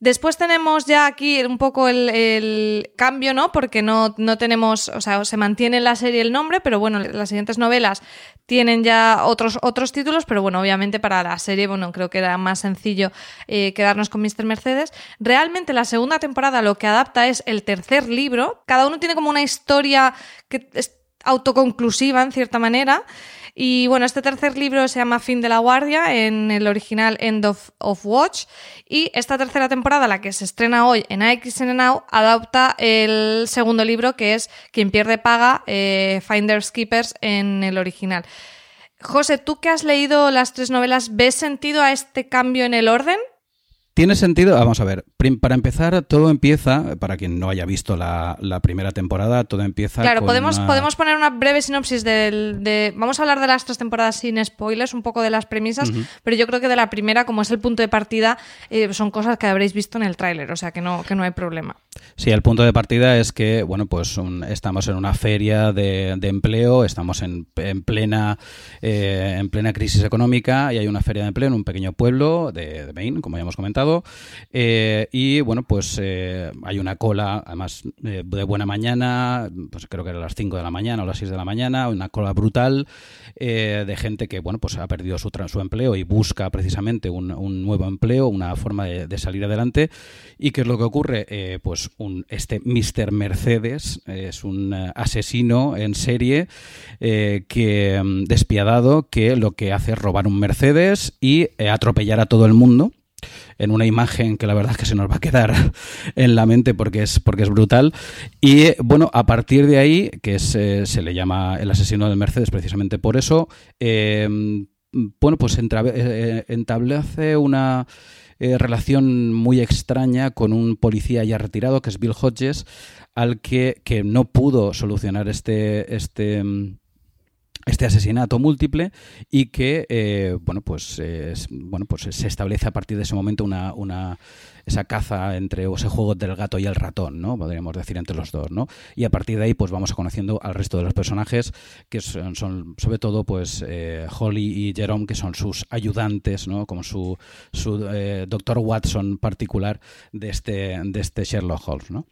Speaker 3: Después tenemos ya aquí un poco el, cambio, ¿no? Porque no, no, tenemos, o sea, se mantiene en la serie el nombre, pero bueno, las siguientes novelas tienen ya otros, otros títulos, pero bueno, obviamente para la serie, bueno, creo que era más sencillo eh, quedarnos con Mr. Mercedes. Realmente la segunda temporada lo que adapta es el tercer libro. Cada uno tiene como una historia que es autoconclusiva en cierta manera. Y bueno, este tercer libro se llama Fin de la Guardia, en el original End of, Watch. Y esta tercera temporada, la que se estrena hoy en AXN Now, adapta el segundo libro que es Quien pierde paga, eh, Finders Keepers en el original. José, tú que has leído las tres novelas, ¿ves sentido a este cambio en el orden?
Speaker 5: Tiene sentido, vamos a ver, para empezar, todo empieza, para quien no haya visto la, primera temporada, todo empieza.
Speaker 3: Claro, podemos, podemos poner una breve sinopsis del, de. Vamos a hablar de las tres temporadas sin spoilers, un poco de las premisas, pero yo creo que de la primera, como es el punto de partida, eh, son cosas que habréis visto en el tráiler, o sea que no, que no hay problema.
Speaker 5: Sí, el punto de partida es que, bueno, pues estamos en una feria de, empleo, estamos en, plena, eh, en plena crisis económica y hay una feria de empleo en un pequeño pueblo de, de Maine, como ya hemos comentado eh, y bueno, pues eh, hay una cola, además eh, de buena mañana, pues creo que era las 5 de la mañana o las 6 de la mañana, una cola brutal de gente que bueno, pues ha perdido su, su empleo y busca precisamente un, nuevo empleo, una forma de, salir adelante. ¿Y qué es lo que ocurre? pues un, este Mr. Mercedes es un asesino en serie que mm, despiadado que lo que hace es robar un Mercedes y atropellar a todo el mundo en una imagen que la verdad es que se nos va a quedar en la mente porque es, porque es brutal. Y bueno, a partir de ahí, que eh, se le llama el asesino del Mercedes precisamente por eso, em, bueno, pues eh, entablece una relación muy extraña con un policía ya retirado, que es Bill Hodges, al que, que no pudo solucionar este, este em, este asesinato múltiple y que eh, bueno pues bueno pues se establece a partir de ese momento una, una esa caza entre o ese juego del gato y el ratón no podríamos decir entre los dos no y a partir de ahí pues vamos conociendo al resto de los personajes que son, sobre todo pues eh, Holly y Jerome que son sus ayudantes no como su eh, doctor Watson particular de este de este Sherlock Holmes no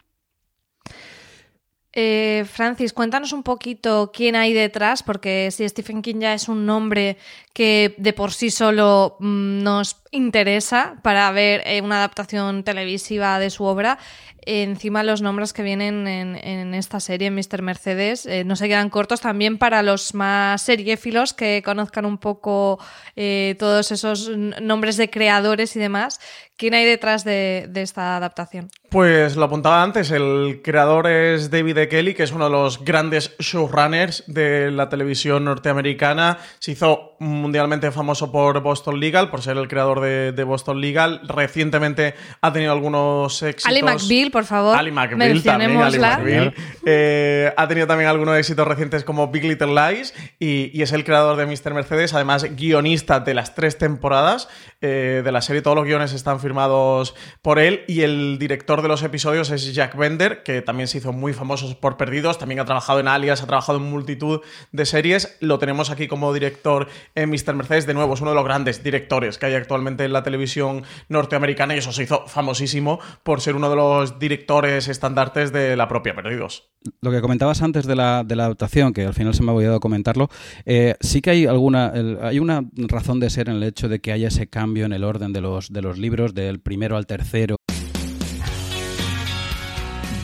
Speaker 3: eh, Francis, cuéntanos un poquito quién hay detrás, porque si Stephen King ya es un nombre que de por sí solo mm, nos interesa para ver eh, una adaptación televisiva de su obra, encima los nombres que vienen en, esta serie, Mr. Mercedes, eh, no se quedan cortos también para los más seriéfilos que conozcan un poco eh, todos esos nombres de creadores y demás. ¿Quién hay detrás de, esta adaptación?
Speaker 4: Pues lo apuntaba antes, el creador es David E. Kelly, que es uno de los grandes showrunners de la televisión norteamericana. Se hizo mundialmente famoso por Boston Legal, por ser el creador de, Boston Legal. Recientemente ha tenido algunos éxitos.
Speaker 3: Ali McBeal, por favor.
Speaker 4: Ali McBeal también. Ali McBeal. Eh, ha tenido también algunos éxitos recientes como Big Little Lies y, es el creador de Mr. Mercedes, además guionista de las tres temporadas eh, de la serie. Todos los guiones están firmados por él y el director de los episodios es Jack Bender, que también se hizo muy famoso por Perdidos. También ha trabajado en Alias, ha trabajado en multitud de series. Lo tenemos aquí como director en Mr. Mercedes. De nuevo, es uno de los grandes directores que hay actualmente en la televisión norteamericana y eso se hizo famosísimo por ser uno de los directores estandartes de la propia Perdidos.
Speaker 5: Lo que comentabas antes de la, de la adaptación, que al final se me ha olvidado comentarlo, eh, sí que hay alguna hay una razón de ser en el hecho de que haya ese cambio en el orden de los, de los libros, del primero al tercero.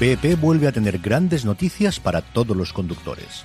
Speaker 7: BP vuelve a tener grandes noticias para todos los conductores.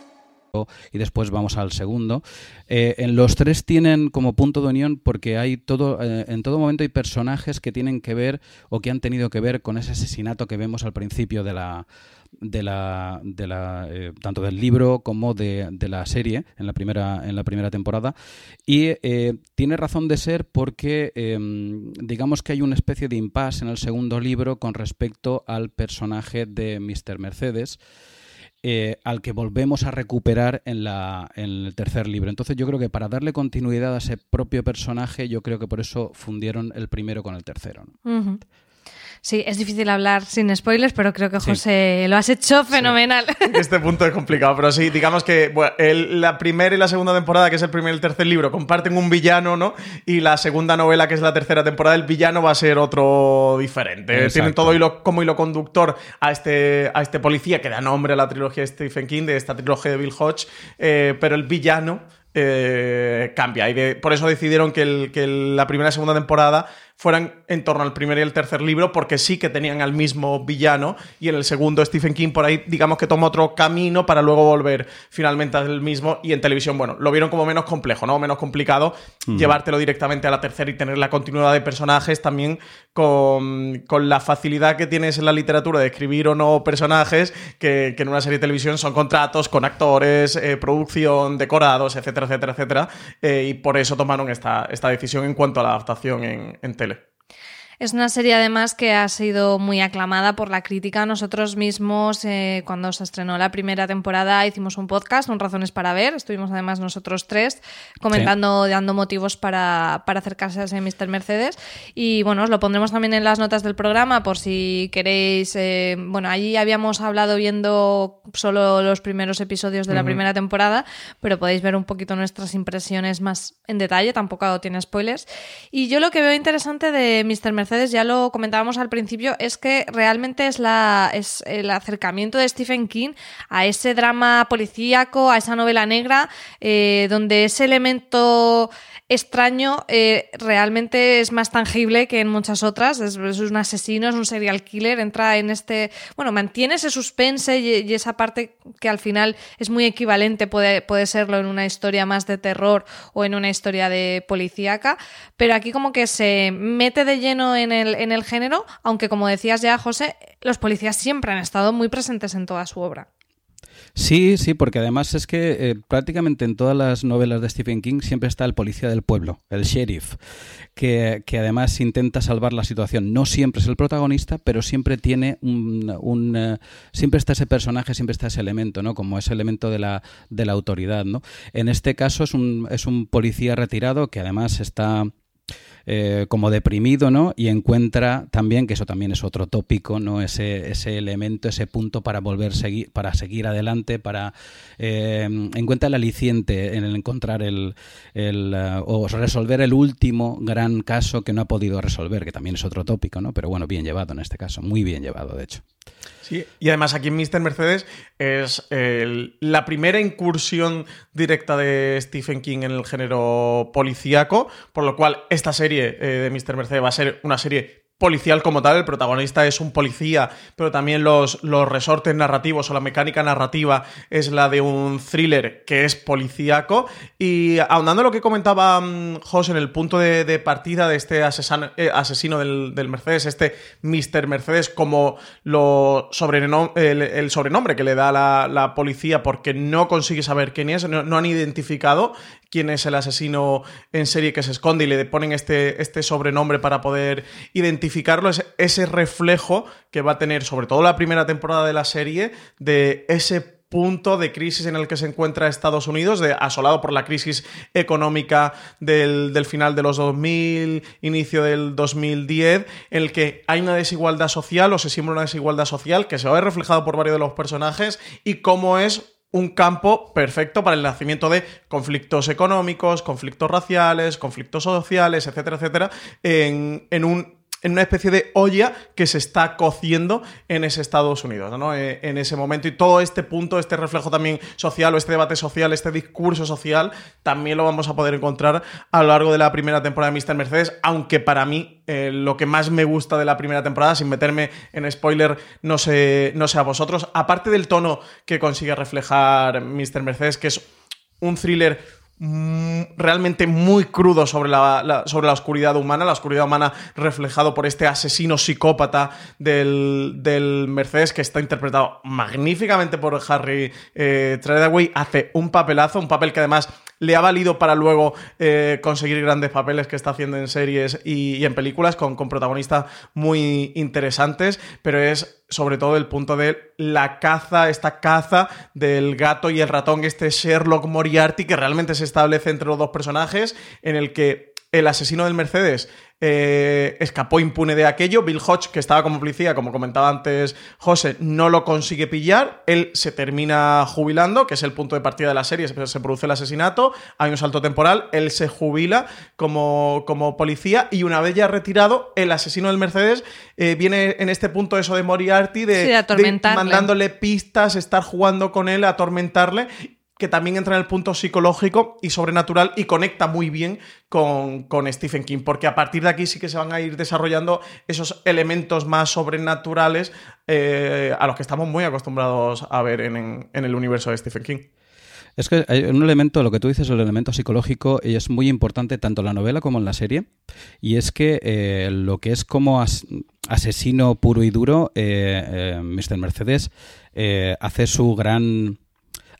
Speaker 5: Y después vamos al segundo. Eh, en los tres tienen como punto de unión porque hay todo, eh, en todo momento hay personajes que tienen que ver o que han tenido que ver con ese asesinato que vemos al principio de la, de la, de la eh, tanto del libro como de, de, la serie en la primera en la primera temporada y tiene razón de ser porque eh, digamos que hay una especie de impasse en el segundo libro con respecto al personaje de Mr. Mercedes eh, al que volvemos a recuperar en, la, en el tercer libro. Entonces yo creo que para darle continuidad a ese propio personaje, yo creo que por eso fundieron el primero con el tercero.
Speaker 3: Sí, es difícil hablar sin spoilers, pero creo que José sí. lo has hecho fenomenal.
Speaker 4: Sí. Este punto es complicado, pero sí, digamos que bueno, el, la primera y la segunda temporada, que es el primer y el tercer libro, comparten un villano, ¿no? Y la segunda novela, que es la tercera temporada, el villano va a ser otro diferente. Exacto. Tienen todo hilo, como hilo conductor a este, a este policía que da nombre a la trilogía de Stephen King, de esta trilogía de Bill Hodge, eh, pero el villano eh, cambia. Y de, por eso decidieron que, el, que la primera y segunda temporada fueran en torno al primer y el tercer libro, porque sí que tenían al mismo villano, y en el segundo Stephen King por ahí, digamos que toma otro camino para luego volver finalmente al mismo, y en televisión, bueno, lo vieron como menos complejo, ¿no? Menos complicado mm. llevártelo directamente a la tercera y tener la continuidad de personajes también con, con, la facilidad que tienes en la literatura de escribir o no personajes, que, que en una serie de televisión son contratos con actores, eh, producción, decorados, etcétera, etcétera, etcétera, eh, y por eso tomaron esta, esta decisión en cuanto a la adaptación en, en tele.
Speaker 3: Es una serie además que ha sido muy aclamada por la crítica. Nosotros mismos, eh, cuando se estrenó la primera temporada, hicimos un podcast, un Razones para Ver. Estuvimos además nosotros tres comentando, sí. dando motivos para, para, acercarse a ese Mr. Mercedes. Y bueno, os lo pondremos también en las notas del programa por si queréis. Eh, bueno, allí habíamos hablado viendo solo los primeros episodios de la uh -huh. primera temporada, pero podéis ver un poquito nuestras impresiones más en detalle. Tampoco tiene spoilers. Y yo lo que veo interesante de Mr. Mercedes Mercedes, ya lo comentábamos al principio, es que realmente es, la, es el acercamiento de Stephen King a ese drama policíaco, a esa novela negra, eh, donde ese elemento extraño eh, realmente es más tangible que en muchas otras. Es, un asesino, es un serial killer, entra en este. Bueno, mantiene ese suspense y, y, esa parte que al final es muy equivalente, puede, puede serlo en una historia más de terror o en una historia de policíaca, pero aquí como que se mete de lleno en el, en el género, aunque como decías ya, José, los policías siempre han estado muy presentes en toda su obra.
Speaker 5: Sí, sí, porque además es que eh, prácticamente en todas las novelas de Stephen King siempre está el policía del pueblo, el sheriff, que, que además intenta salvar la situación. No siempre es el protagonista, pero siempre tiene un... un uh, siempre está ese personaje, siempre está ese elemento, ¿no? Como ese elemento de la, de la autoridad, ¿no? En este caso es un, es un policía retirado que además está eh, como deprimido, ¿no? Y encuentra también, que eso también es otro tópico, ¿no? Ese, ese elemento, ese punto para volver seguir, para seguir adelante, para eh, encuentra el aliciente en el encontrar el, el uh, o resolver el último gran caso que no ha podido resolver, que también es otro tópico, ¿no? Pero bueno, bien llevado en este caso, muy bien llevado, de hecho.
Speaker 4: Sí, y además aquí en Mr. Mercedes es la primera incursión directa de Stephen King en el género policíaco, por lo cual esta serie eh, de Mr. Mercedes va a ser una serie policial como tal, el protagonista es un policía, pero también los, los resortes narrativos o la mecánica narrativa es la de un thriller que es policíaco. Y ahondando lo que comentaba um, José en el punto de, partida de este asesino, eh, asesino del, del, Mercedes, este Mr. Mercedes, como lo sobrenom el, sobrenombre que le da la, la, policía porque no consigue saber quién es, no han identificado quién es el asesino en serie que se esconde y le ponen este, este sobrenombre para poder identificarlo, es ese reflejo que va a tener sobre todo la primera temporada de la serie de ese punto de crisis en el que se encuentra Estados Unidos, de, asolado por la crisis económica del, del, final de los 2000, inicio del 2010, en el que hay una desigualdad social o se siembra una desigualdad social que se va a ver reflejado por varios de los personajes y cómo es un campo perfecto para el nacimiento de conflictos económicos, conflictos raciales, conflictos sociales, etcétera, etcétera, en, en un en una especie de olla que se está cociendo en ese Estados Unidos, ¿no? Eh, en ese momento. Y todo este punto, este reflejo también social o este debate social, este discurso social, también lo vamos a poder encontrar a lo largo de la primera temporada de Mr. Mercedes, aunque para mí eh, lo que más me gusta de la primera temporada, sin meterme en spoiler, no sé, no sé a vosotros, aparte del tono que consigue reflejar Mr. Mercedes, que es un thriller realmente muy crudo sobre la, la- sobre la oscuridad humana, la oscuridad humana reflejado por este asesino psicópata del, del Mercedes que está interpretado magníficamente por Harry eh, Treadaway, hace un papelazo, un papel que además le ha valido para luego eh, conseguir grandes papeles que está haciendo en series y, en películas con protagonistas muy interesantes, pero es sobre todo el punto de la caza, esta caza del gato y el ratón, este Sherlock Moriarty que realmente se establece entre los dos personajes, en el que el asesino del Mercedes eh, escapó impune de aquello. Bill Hodge, que estaba como policía, como comentaba antes José, no lo consigue pillar. Él se termina jubilando, que es el punto de partida de la serie. Se, produce el asesinato, hay un salto temporal. Él se jubila como, como policía y una vez ya retirado, el asesino del Mercedes eh, viene en este punto eso de Moriarty, de,
Speaker 3: Sí, de atormentarle.
Speaker 4: mandándole pistas, estar jugando con él, atormentarle que también entra en el punto psicológico y sobrenatural y conecta muy bien con, Stephen King, porque a partir de aquí sí que se van a ir desarrollando esos elementos más sobrenaturales eh, a los que estamos muy acostumbrados a ver en, el universo de Stephen King.
Speaker 5: Es que hay un elemento, lo que tú dices, el elemento psicológico, y es muy importante tanto en la novela como en la serie, y es que eh, lo que es como as- asesino puro y duro, eh, Mr. Mercedes hace su gran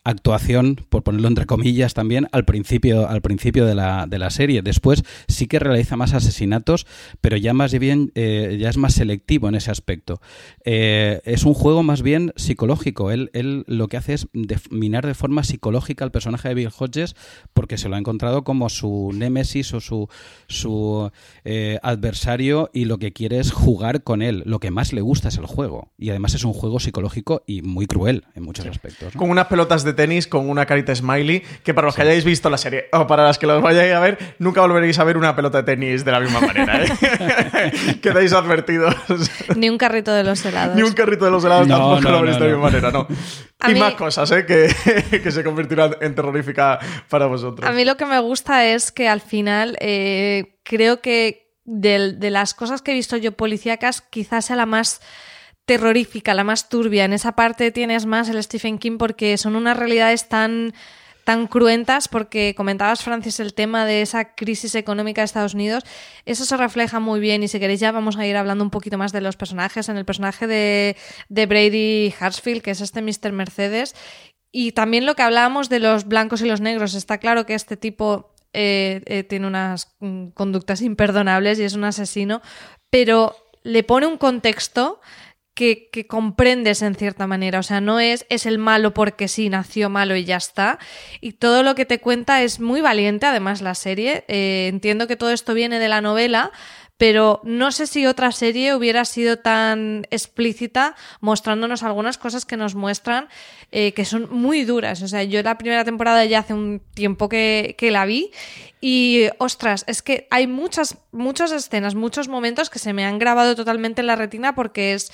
Speaker 5: actuación, por ponerlo entre comillas también, al principio, al principio de, la, de la serie. Después sí que realiza más asesinatos, pero ya más bien, eh, ya es más selectivo en ese aspecto. Eh, es un juego más bien psicológico. Él, él lo que hace es minar de forma psicológica al personaje de Bill Hodges porque se lo ha encontrado como su némesis o su, su eh, adversario y lo que quiere es jugar con él. Lo que más le gusta es el juego. Y además es un juego psicológico y muy cruel en muchos aspectos. ¿no?
Speaker 4: Con unas pelotas de tenis, con una carita smiley, que para los que hayáis visto la serie o para las que los vayáis a ver, nunca volveréis a ver una pelota de tenis de la misma manera. ¿eh? Quedáis advertidos.
Speaker 3: Ni un carrito de los helados.
Speaker 4: Ni un carrito de los helados
Speaker 5: No,
Speaker 4: tampoco
Speaker 5: no,
Speaker 4: lo veréis
Speaker 5: no,
Speaker 4: de la misma manera, no.
Speaker 3: A
Speaker 4: y
Speaker 3: mí-
Speaker 4: más cosas, ¿eh? Que, que se convertirán en terrorífica para vosotros.
Speaker 3: A mí lo que me gusta es que al final eh, creo que de, las cosas que he visto yo policíacas, quizás sea la más terrorífica, la más turbia. En esa parte tienes más el Stephen King porque son unas realidades tan tan cruentas porque comentabas Francis el tema de esa crisis económica de Estados Unidos eso se refleja muy bien y si queréis ya vamos a ir hablando un poquito más de los personajes en el personaje de, de Brady Hartsfield que es este Mr. Mercedes y también lo que hablábamos de los blancos y los negros. Está claro que este tipo eh, eh, tiene unas mm, conductas imperdonables y es un asesino, pero le pone un contexto que, comprendes en cierta manera. O sea, no es, es el malo porque sí, nació malo y ya está. Y todo lo que te cuenta es muy valiente, además, la serie. Eh, entiendo que todo esto viene de la novela, pero no sé si otra serie hubiera sido tan explícita mostrándonos algunas cosas que nos muestran eh, que son muy duras. O sea, yo la primera temporada ya hace un tiempo que, que la vi y, ostras, es que hay muchas, muchas escenas, muchos momentos que se me han grabado totalmente en la retina porque es...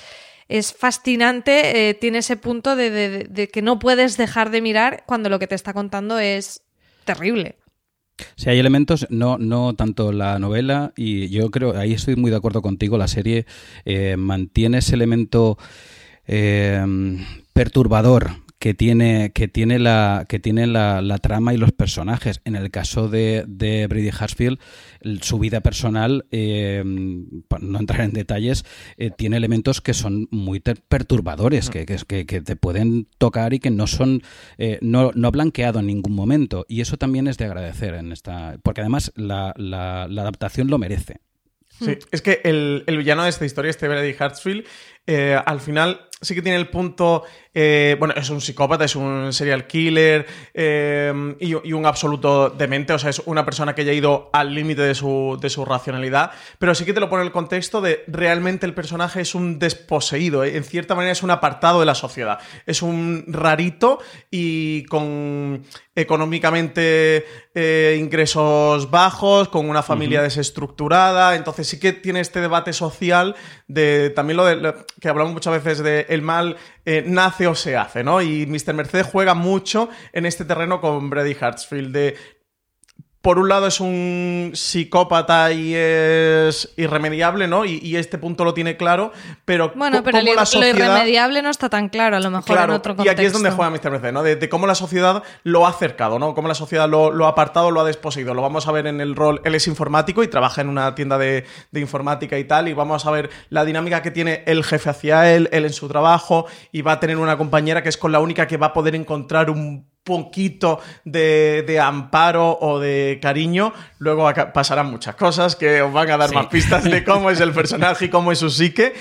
Speaker 3: Es fascinante, eh, tiene ese punto de, que no puedes dejar de mirar cuando lo que te está contando es terrible.
Speaker 5: Si hay elementos, no, no tanto la novela, y yo creo, ahí estoy muy de acuerdo contigo, la serie eh, mantiene ese elemento eh, perturbador que tiene, que tiene, la, que tiene la, la trama y los personajes. En el caso de, de Brady Harsfield, el- su vida personal, eh, no entrar en detalles, eh, tiene elementos que son muy perturbadores, que, que, que- te pueden tocar y que no son, eh, no, no ha blanqueado en ningún momento. Y eso también es de agradecer en esta, porque además la, la- la adaptación lo merece.
Speaker 4: Sí, es que el, el villano de esta historia, este Brady Hartsfield, eh, al final sí que tiene el punto. eh, bueno, es un psicópata, es un serial killer eh, y, un absoluto demente. O sea, es una persona que ya ha ido al límite de su, de su racionalidad. Pero sí que te lo pone en el contexto de realmente el personaje es un desposeído. eh, En cierta manera es un apartado de la sociedad. Es un rarito y con económicamente eh, ingresos bajos, con una familia desestructurada. Entonces sí que tiene este debate social de también lo de lo que hablamos muchas veces de el mal eh, nace o se hace, ¿no? Y Mr. Mercedes juega mucho en este terreno con Brady Hartsfield de por un lado es un psicópata y es irremediable, ¿no? Y, y este punto lo tiene claro, pero
Speaker 3: Bueno, pero
Speaker 4: cómo
Speaker 3: lo,
Speaker 4: la
Speaker 3: lo
Speaker 4: sociedad...
Speaker 3: irremediable no está tan claro, a lo mejor
Speaker 4: Claro,
Speaker 3: en otro
Speaker 4: y
Speaker 3: contexto.
Speaker 4: aquí es donde juega Mr. Mercedes, ¿no? De, de cómo la sociedad lo ha acercado, ¿no? Cómo la sociedad lo, lo ha apartado, lo ha desposeído. Lo vamos a ver en el rol. Él es informático y trabaja en una tienda de, de informática y tal. Y vamos a ver la dinámica que tiene el jefe hacia él, él en su trabajo. Y va a tener una compañera que es con la única que va a poder encontrar un poquito de, de amparo o de cariño, luego pasarán muchas cosas que os van a dar
Speaker 5: Sí.
Speaker 4: más pistas de cómo es el personaje y cómo es su psique,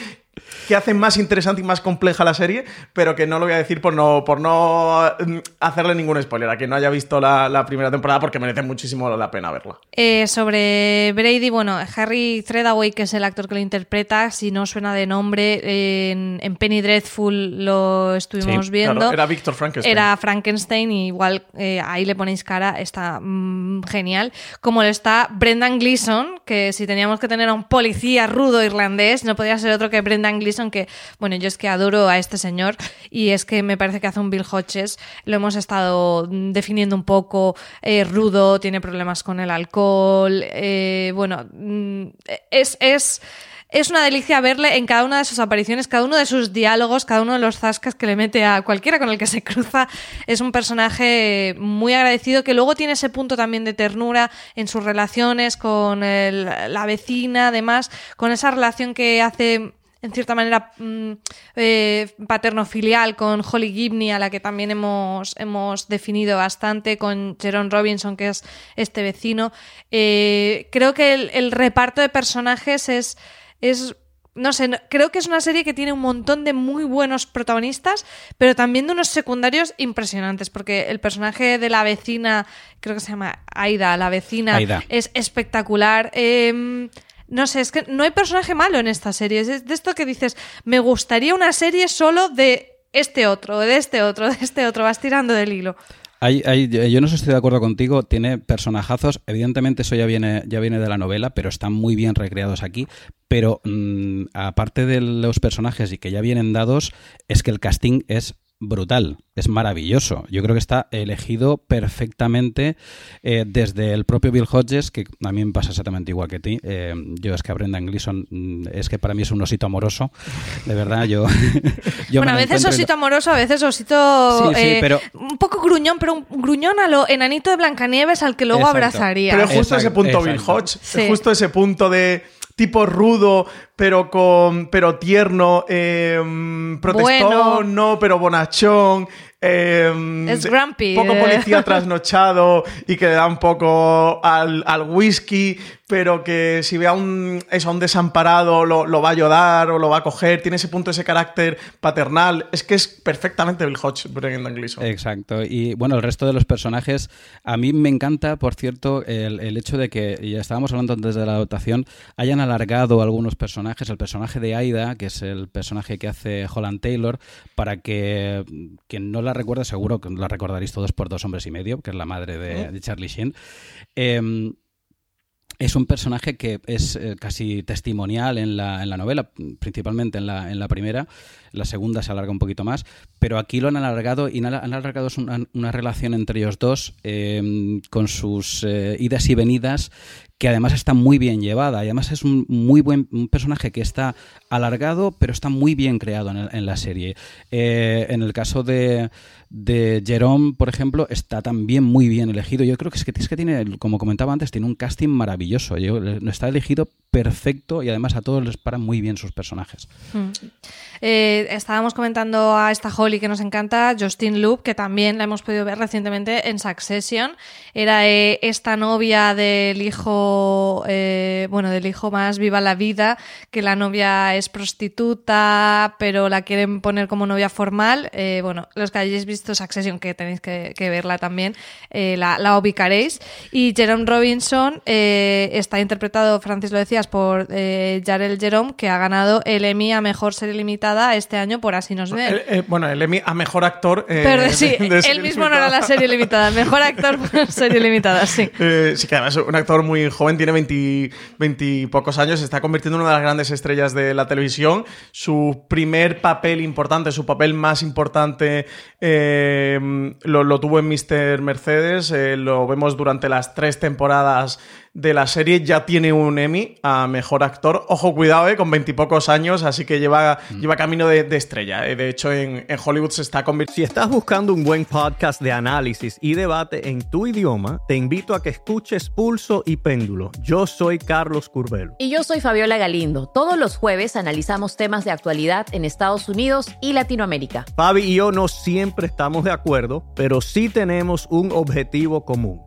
Speaker 4: que hacen más interesante y más compleja la serie, pero que no lo voy a decir por no, por no mm, hacerle ningún spoiler a quien no haya visto la, la primera temporada, porque merece muchísimo la pena verla.
Speaker 3: Eh, sobre Brady, bueno, Harry Threadaway, que es el actor que lo interpreta, si no suena de nombre, en, en Penny Dreadful lo estuvimos
Speaker 4: Sí,
Speaker 3: viendo.
Speaker 4: claro, era Víctor Frankenstein.
Speaker 3: Era Frankenstein, y igual eh, ahí le ponéis cara, está mm, genial. Como lo está Brendan Gleeson, que si teníamos que tener a un policía rudo irlandés, no podía ser otro que Brendan Gleeson, que, bueno, yo es que adoro a este señor y es que me parece que hace un Bill Hodges. Lo hemos estado definiendo un poco eh, rudo, tiene problemas con el alcohol. eh, bueno, mm, es. es es una delicia verle en cada una de sus apariciones, cada uno de sus diálogos, cada uno de los zascas que le mete a cualquiera con el que se cruza. Es un personaje muy agradecido que luego tiene ese punto también de ternura en sus relaciones con la vecina, además, con esa relación que hace en cierta manera mm, eh, paterno-filial con Holly Gibney, a la que también hemos, hemos definido bastante, con Jerome Robinson, que es este vecino. Eh, creo que el, el reparto de personajes es, es no sé, creo que es una serie que tiene un montón de muy buenos protagonistas, pero también de unos secundarios impresionantes, porque el personaje de la vecina, creo que se llama Aida, la vecina,
Speaker 5: Aida.
Speaker 3: es espectacular. Eh, no sé, es que no hay personaje malo en esta serie. Es de esto que dices, me gustaría una serie solo de este otro, de este otro, de este otro, vas tirando del hilo.
Speaker 5: Hay- hay- yo no estoy de acuerdo contigo, tiene personajazos, evidentemente eso ya viene, ya viene de la novela, pero están muy bien recreados aquí, pero mm, aparte de los personajes y que ya vienen dados, es que el casting es brutal, es maravilloso. Yo creo que está elegido perfectamente eh, desde el propio Bill Hodges, que a mí me pasa exactamente igual que a ti. Eh, yo es que a Brendan Gleeson mm, es que para mí es un osito amoroso, de verdad, yo... yo
Speaker 3: bueno, a veces
Speaker 5: y
Speaker 3: osito amoroso, a veces osito
Speaker 5: Sí, sí,
Speaker 3: eh,
Speaker 5: pero-
Speaker 3: un poco gruñón, pero un gruñón a lo enanito de Blancanieves al que luego
Speaker 5: Exacto.
Speaker 3: abrazaría.
Speaker 4: Pero es justo
Speaker 5: Exacto,
Speaker 4: ese punto Bill
Speaker 5: exacto.
Speaker 4: Hodge,
Speaker 3: Sí.
Speaker 4: es justo ese punto de tipo rudo, pero con pero tierno, eh, protestón,
Speaker 3: Bueno.
Speaker 4: no, pero bonachón. Eh,
Speaker 3: Es grumpy,
Speaker 4: Poco
Speaker 3: eh.
Speaker 4: policía trasnochado y que le da un poco al, al whisky, pero que si ve a un, eso, a un desamparado lo, lo va a ayudar o lo va a coger. Tiene ese punto, ese carácter paternal. Es que es perfectamente Bill Hodge, Brendan Gleeson.
Speaker 5: Exacto. Y bueno, el resto de los personajes, a mí me encanta, por cierto, el, el hecho de que, y ya estábamos hablando antes de la adaptación, hayan alargado algunos personajes. El personaje de Aida, que es el personaje que hace Holland Taylor, para que quien no la recuerde, seguro que la recordaréis todos por Dos Hombres y Medio, que es la madre de, de Charlie Sheen. Em, es un personaje que es eh, casi testimonial en la, en la novela, principalmente en la, en la primera. La segunda se alarga un poquito más, pero aquí lo han alargado y han han alargado una, una relación entre ellos dos eh, con sus eh, idas y venidas que además está muy bien llevada. Y además es un muy buen un personaje que está alargado pero está muy bien creado en, la serie. Eh, en el caso de, de Jerome por ejemplo está también muy bien elegido yo creo que es que, tiene como comentaba antes tiene un casting maravilloso Yo- está elegido perfecto y además a todos les paran muy bien sus personajes
Speaker 3: Mm. Eh, estábamos comentando a esta Holly que nos encanta, Justin Loop, que también la hemos podido ver recientemente en Succession. Era eh, esta novia del hijo eh, bueno, del hijo más viva la vida, que la novia es prostituta, pero la quieren poner como novia formal. Bueno, los que hayáis visto Succession, que tenéis que, que verla también, eh, la, la, ubicaréis. Y Jerome Robinson eh, está interpretado, Francis lo decías, por eh, Jarell Jerome, que ha ganado el Emmy a Mejor Serie Limitada este año por Así nos ven.
Speaker 4: El, bueno, el Emmy a Mejor Actor.
Speaker 3: pero sí, de, de él mismo limitada. no era la serie limitada, Mejor Actor por Serie Limitada, sí.
Speaker 4: sí, que además es un actor muy joven, tiene 20, 20 y pocos años, se está convirtiendo en una de las grandes estrellas de la televisión. Su primer papel importante, su papel más importante, eh, lo, lo, tuvo en Mr. Mercedes. Eh, lo vemos durante las tres temporadas de la serie ya tiene un Emmy a mejor actor. Ojo, cuidado, eh, con veintipocos años, así que lleva, mm. lleva camino de, de estrella. Eh. De hecho, en, en, Hollywood se está convirtiendo.
Speaker 10: Si estás buscando un buen podcast de análisis y debate en tu idioma, te invito a que escuches Pulso y Péndulo. Yo soy Carlos Curbelo.
Speaker 11: Y yo soy Fabiola Galindo. Todos los jueves analizamos temas de actualidad en Estados Unidos y Latinoamérica.
Speaker 10: Fabi y yo no siempre estamos de acuerdo, pero sí tenemos un objetivo común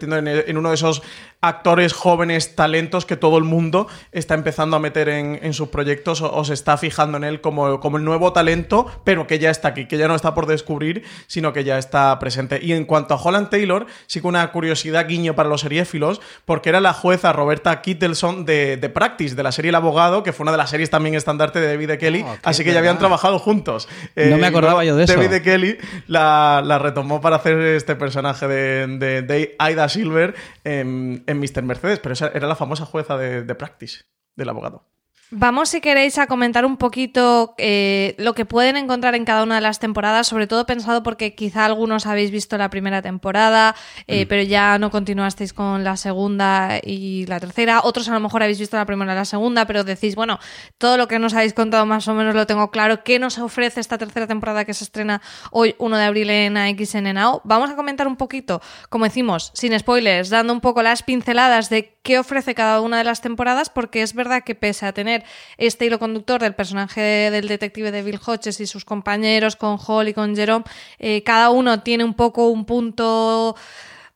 Speaker 4: En uno de esos actores jóvenes, talentos que todo el mundo está empezando a meter en, en sus proyectos o, o, se está fijando en él como, como, el nuevo talento, pero que ya está aquí, que ya no está por descubrir, sino que ya está presente. Y en cuanto a Holland Taylor, sí que una curiosidad guiño para los seriéfilos, porque era la jueza Roberta Kittelson de, de Practice, de la serie El Abogado, que fue una de las series también estandarte de David de Kelly, oh, así que verdad. ya habían trabajado juntos.
Speaker 5: No eh, me acordaba yo de
Speaker 4: David
Speaker 5: eso.
Speaker 4: de Kelly la, la, retomó para hacer este personaje de, de, de Aida Silver en, Mr. Mercedes, pero esa era la famosa jueza de Practice, del abogado.
Speaker 3: Vamos, si queréis, a comentar un poquito eh, lo que pueden encontrar en cada una de las temporadas, sobre todo pensado porque quizá algunos habéis visto la primera temporada, eh, mm. pero ya no continuasteis con la segunda y la tercera. Otros a lo mejor habéis visto la primera y la segunda, pero decís, bueno, todo lo que nos habéis contado más o menos lo tengo claro. ¿Qué nos ofrece esta tercera temporada que se estrena hoy, 1 de abril en AXN Now? Vamos a comentar un poquito, como decimos, sin spoilers, dando un poco las pinceladas de qué ofrece cada una de las temporadas, porque es verdad que pese a tener este hilo conductor del personaje del detective de Bill Hodges y sus compañeros con Hall y con Jerome, eh, cada uno tiene un poco un punto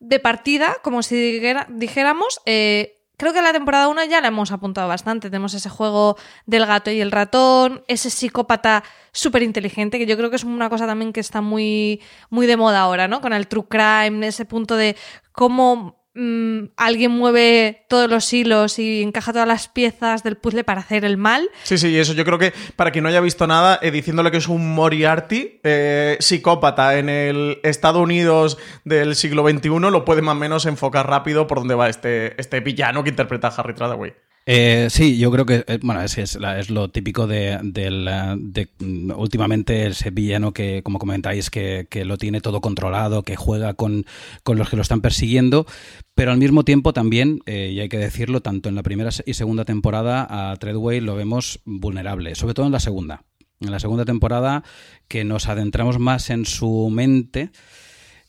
Speaker 3: de partida, como si dijéramos. Eh, Creo que la temporada 1 ya la hemos apuntado bastante. Tenemos ese juego del gato y el ratón, ese psicópata súper inteligente, que yo creo que es una cosa también que está muy, muy de moda ahora, ¿no? Con el true crime, ese punto de cómo mmm, alguien mueve todos los hilos y encaja todas las piezas del puzzle para hacer el mal.
Speaker 4: Sí, sí, eso yo creo que para quien no haya visto nada, eh, diciéndole que es un Moriarty, eh, psicópata en el Estados Unidos del siglo XXI, lo puede más o menos enfocar rápido por dónde va este, este villano que interpreta Harry Tradaway.
Speaker 5: Eh, sí, yo creo que eh, bueno, es, es, es lo típico de, de, la, de, últimamente ese villano que, como comentáis, que, lo tiene todo controlado, que juega con, con, los que lo están persiguiendo, pero al mismo tiempo también, eh, y hay que decirlo, tanto en la primera y segunda temporada a Treadway lo vemos vulnerable, sobre todo en la segunda. En la segunda temporada, que nos adentramos más en su mente.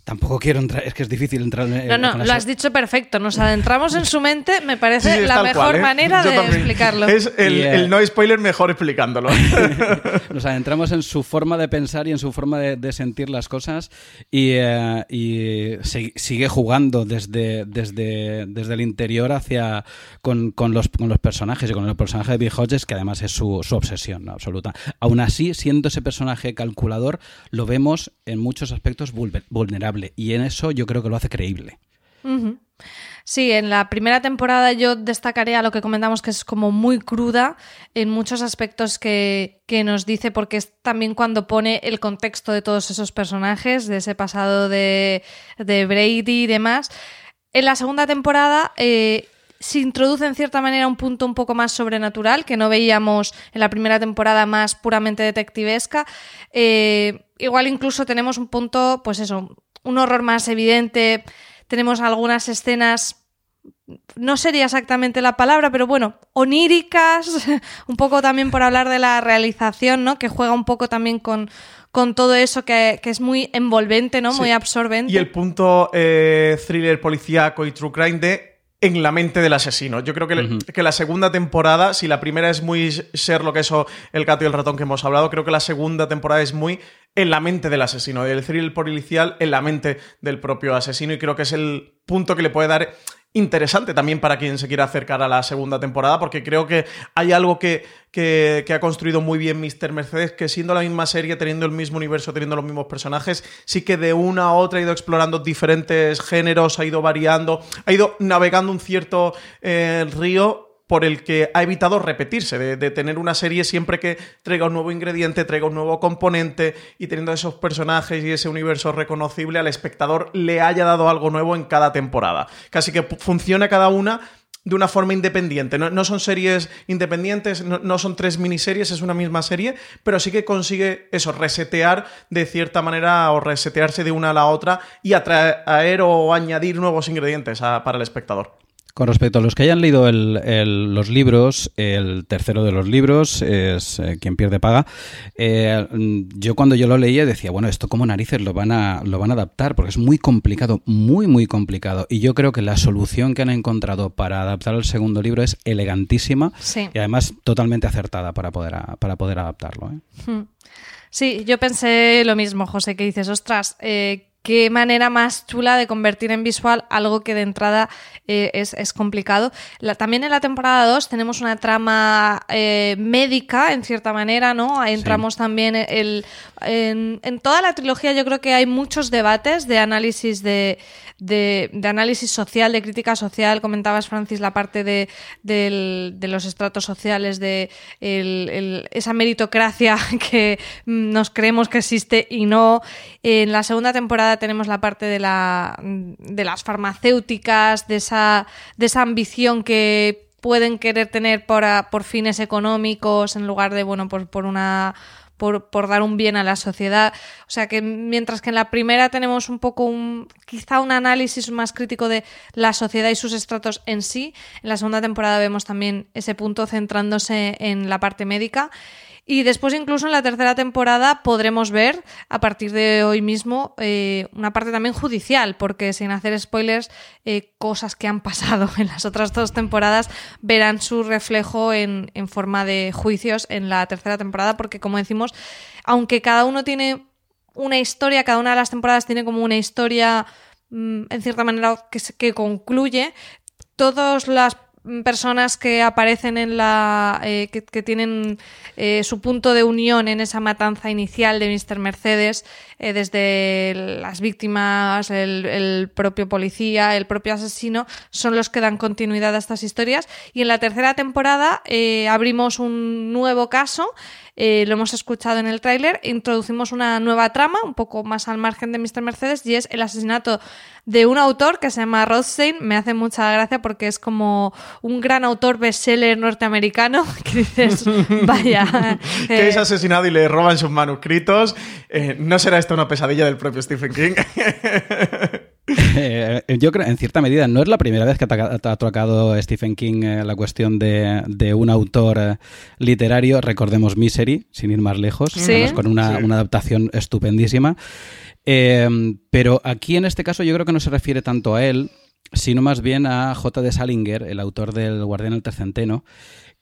Speaker 5: Tampoco quiero entrar, es que es difícil entrar en.
Speaker 3: No, no, lo has dicho perfecto. Nos adentramos en su mente, me parece sí, la mejor cual, ¿eh?
Speaker 4: Yo
Speaker 3: manera de
Speaker 4: también.
Speaker 3: explicarlo.
Speaker 4: Es el, yeah. el, no spoiler mejor explicándolo.
Speaker 5: Nos adentramos en su forma de pensar y en su forma de, de sentir las cosas y, uh, y se, sigue jugando desde, desde, desde el interior hacia con, con, los, con los personajes y con el personaje de Bill Hodges, que además es su, su obsesión ¿no? absoluta. Aún así, siendo ese personaje calculador, lo vemos en muchos aspectos vulnerable y en eso yo creo que lo hace creíble.
Speaker 3: Sí, en la primera temporada yo destacaría lo que comentamos que es como muy cruda en muchos aspectos que, que, nos dice, porque es también cuando pone el contexto de todos esos personajes, de ese pasado de, de Brady y demás. En la segunda temporada eh, se introduce en cierta manera un punto un poco más sobrenatural que no veíamos en la primera temporada más puramente detectivesca. Eh, igual incluso tenemos un punto, pues eso, un horror más evidente. Tenemos algunas escenas, no sería exactamente la palabra, pero bueno, oníricas, un poco también por hablar de la realización, ¿no? Que juega un poco también con, con todo eso que, que, es muy envolvente, ¿no? Sí. Muy absorbente.
Speaker 4: Y el punto eh, thriller policíaco y true crime de en la mente del asesino. Yo creo que, que, la segunda temporada, si la primera es muy Sherlock, eso, el gato y el ratón que hemos hablado, creo que la segunda temporada es muy en la mente del asesino, el thrill policial en la mente del propio asesino y creo que es el punto que le puede dar interesante también para quien se quiera acercar a la segunda temporada, porque creo que hay algo que, que, ha construido muy bien Mr. Mercedes, que siendo la misma serie, teniendo el mismo universo, teniendo los mismos personajes, sí que de una a otra ha ido explorando diferentes géneros, ha ido variando, ha ido navegando un cierto eh, río por el que ha evitado repetirse, de, tener una serie siempre que traiga un nuevo ingrediente, traiga un nuevo componente y teniendo esos personajes y ese universo reconocible, al espectador le haya dado algo nuevo en cada temporada. Casi que funciona cada una de una forma independiente. No, son series independientes, no, son tres miniseries, es una misma serie, pero sí que consigue eso, resetear de cierta manera o resetearse de una a la otra y atraer o añadir nuevos ingredientes para el espectador.
Speaker 5: Con respecto a los que hayan leído los libros, el tercero de los libros es eh, Quien pierde paga. Eh, yo cuando yo lo leía decía, bueno, esto como narices lo van, a, lo van a adaptar, porque es muy complicado, muy, muy complicado. Y yo creo que la solución que han encontrado para adaptar el segundo libro es elegantísima y además totalmente acertada para poder, para poder adaptarlo. ¿eh? Hmm.
Speaker 3: Sí, yo pensé lo mismo, José, que dices, ostras, qué manera más chula de convertir en visual algo que de entrada eh, es, complicado. también en la temporada 2 tenemos una trama eh, médica, en cierta manera, ¿no? Entramos también el, en, en, toda la trilogía yo creo que hay muchos debates de análisis de, de, análisis social, de crítica social. Comentabas, Francis, la parte de, los estratos sociales, de esa meritocracia que nos creemos que existe y no. En la segunda temporada tenemos la parte de, la, de las farmacéuticas, de esa, de esa ambición que pueden querer tener por, por fines económicos en lugar de, bueno, por, por una por, por, dar un bien a la sociedad. O sea que mientras que en la primera tenemos un poco un, quizá un análisis más crítico de la sociedad y sus estratos en sí, en la segunda temporada vemos también ese punto centrándose en la parte médica. Y después incluso en la tercera temporada podremos ver, a partir de hoy mismo, eh, una parte también judicial, porque sin hacer spoilers, eh, cosas que han pasado en las otras dos temporadas verán su reflejo en, en forma de juicios en la tercera temporada, porque como decimos, aunque cada uno tiene una historia, cada una de las temporadas tiene como una historia, mm, en cierta manera, que, que concluye, todas las personas que aparecen en la. Eh, que, tienen eh, su punto de unión en esa matanza inicial de Mr. Mercedes, eh, desde las víctimas, el, propio policía, el propio asesino, son los que dan continuidad a estas historias. Y en la tercera temporada abrimos un nuevo caso. Lo hemos escuchado en el tráiler, introducimos una nueva trama, un poco más al margen de Mr. Mercedes, y es el asesinato de un autor que se llama Rothstein. Me hace mucha gracia porque es como un gran autor bestseller norteamericano que dices, vaya.
Speaker 4: que es eh, asesinado y le roban sus manuscritos. Eh, ¿No será esto una pesadilla del propio Stephen King?
Speaker 5: Eh, yo creo, en cierta medida, no es la primera vez que ha, tocado Stephen King la cuestión de, un autor literario. Recordemos Misery, sin ir más lejos, con una, una adaptación estupendísima. Pero aquí en este caso yo creo que no se refiere tanto a él, sino más bien a J. de Salinger, el autor del Guardián del Tercenteno,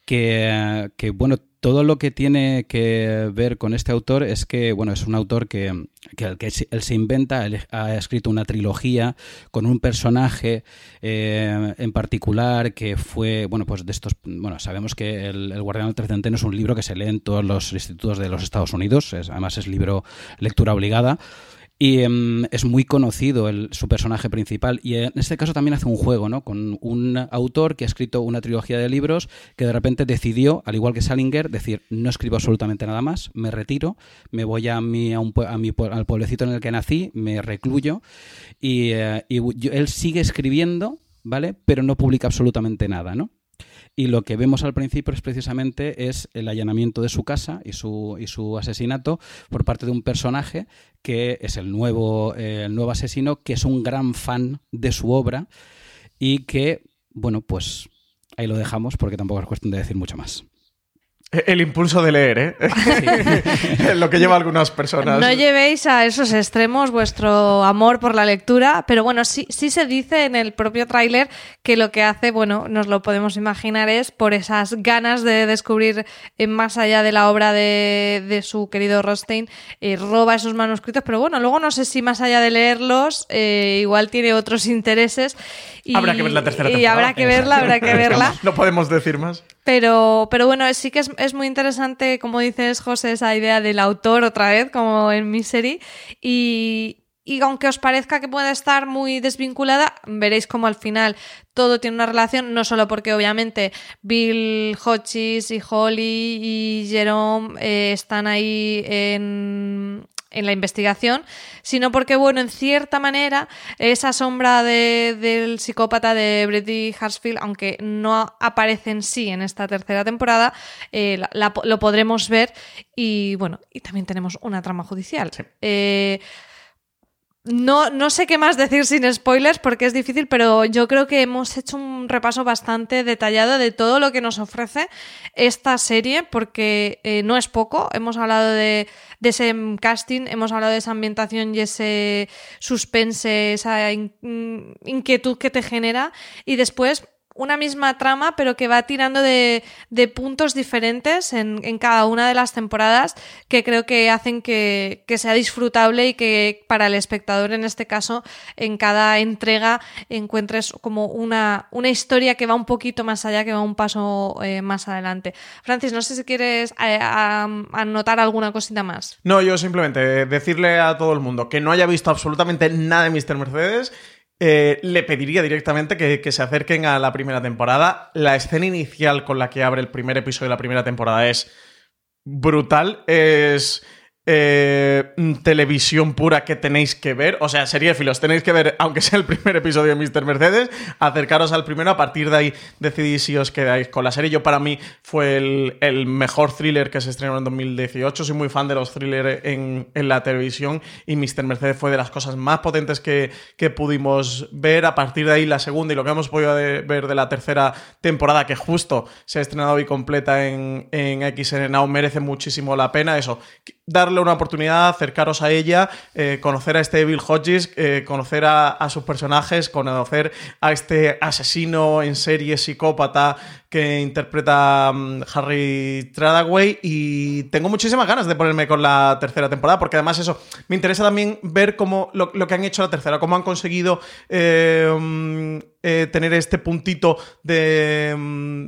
Speaker 5: que, que, bueno, todo lo que tiene que ver con este autor es que, bueno, es un autor que, que, que él se inventa, él ha escrito una trilogía con un personaje eh, en particular que fue, bueno, pues de estos, bueno, sabemos que el, Guardián del Tercenteno es un libro que se lee en todos los institutos de los Estados Unidos, además es libro lectura obligada. Y em, es muy conocido su personaje principal. Y en este caso también hace un juego, ¿no? Con un autor que ha escrito una trilogía de libros que de repente decidió, al igual que Salinger, decir, no escribo absolutamente nada más, me retiro, me voy a mi, a un, a mi, al pueblecito en el que nací, me recluyo y, eh, y él sigue escribiendo, ¿vale? Pero no publica absolutamente nada, ¿no? Y lo que vemos al principio es precisamente es el allanamiento de su casa y su, y su asesinato por parte de un personaje que es el nuevo, eh, el nuevo asesino, que es un gran fan de su obra y que, bueno, pues ahí lo dejamos porque tampoco es cuestión de decir mucho más.
Speaker 4: El impulso de leer, ¿eh? Lo que lleva a algunas personas.
Speaker 3: No llevéis a esos extremos vuestro amor por la lectura, pero bueno, sí, sí se dice en el propio tráiler que lo que hace, bueno, nos lo podemos imaginar, es por esas ganas de descubrir eh, más allá de la obra de, de su querido Rothstein, eh, roba esos manuscritos, pero bueno, luego no sé si más allá de leerlos, eh, igual tiene otros intereses. Y,
Speaker 4: habrá que ver la tercera temporada.
Speaker 3: Y habrá que verla, habrá que verla.
Speaker 4: no podemos decir más.
Speaker 3: Pero, pero bueno, sí que es, es, muy interesante, como dices, José, esa idea del autor otra vez, como en Misery. Y, y aunque os parezca que puede estar muy desvinculada, veréis como al final todo tiene una relación, no solo porque obviamente Bill Hodges y Holly y Jerome eh, están ahí en, en la investigación, sino porque, bueno, en cierta manera, esa sombra de, del psicópata de Brady Harsfield, aunque no aparece en sí en esta tercera temporada, eh, la, la, lo podremos ver y, bueno, y también tenemos una trama judicial.
Speaker 4: Sí.
Speaker 3: Eh, no, no sé qué más decir sin spoilers porque es difícil, pero yo creo que hemos hecho un repaso bastante detallado de todo lo que nos ofrece esta serie porque eh, no es poco. Hemos hablado de, de, ese casting, hemos hablado de esa ambientación y ese suspense, esa in, inquietud que te genera y después una misma trama, pero que va tirando de, de puntos diferentes en, en, cada una de las temporadas que creo que hacen que, que, sea disfrutable y que para el espectador, en este caso, en cada entrega encuentres como una, una historia que va un poquito más allá, que va un paso eh, más adelante. Francis, no sé si quieres eh, anotar alguna cosita más.
Speaker 4: No, yo simplemente decirle a todo el mundo que no haya visto absolutamente nada de Mr. Mercedes eh, le pediría directamente que, que, se acerquen a la primera temporada. La escena inicial con la que abre el primer episodio de la primera temporada es brutal. Es eh, televisión pura que tenéis que ver. O sea, filos tenéis que ver, aunque sea el primer episodio de Mr. Mercedes, acercaros al primero, a partir de ahí decidís si os quedáis con la serie. Yo para mí fue el, mejor thriller que se estrenó en 2018. Soy muy fan de los thrillers en, la televisión y Mr. Mercedes fue de las cosas más potentes que, pudimos ver. A partir de ahí la segunda y lo que hemos podido ver de la tercera temporada, que justo se ha estrenado hoy completa en, en XN Now, merece muchísimo la pena. Eso, darle una oportunidad, acercaros a ella, eh, conocer a este Bill Hodges, eh, conocer a, a, sus personajes, conocer a este asesino en serie psicópata que interpreta um, Harry Tradaway y tengo muchísimas ganas de ponerme con la tercera temporada porque además eso, me interesa también ver cómo lo, que han hecho la tercera, cómo han conseguido eh, um, eh, tener este puntito de,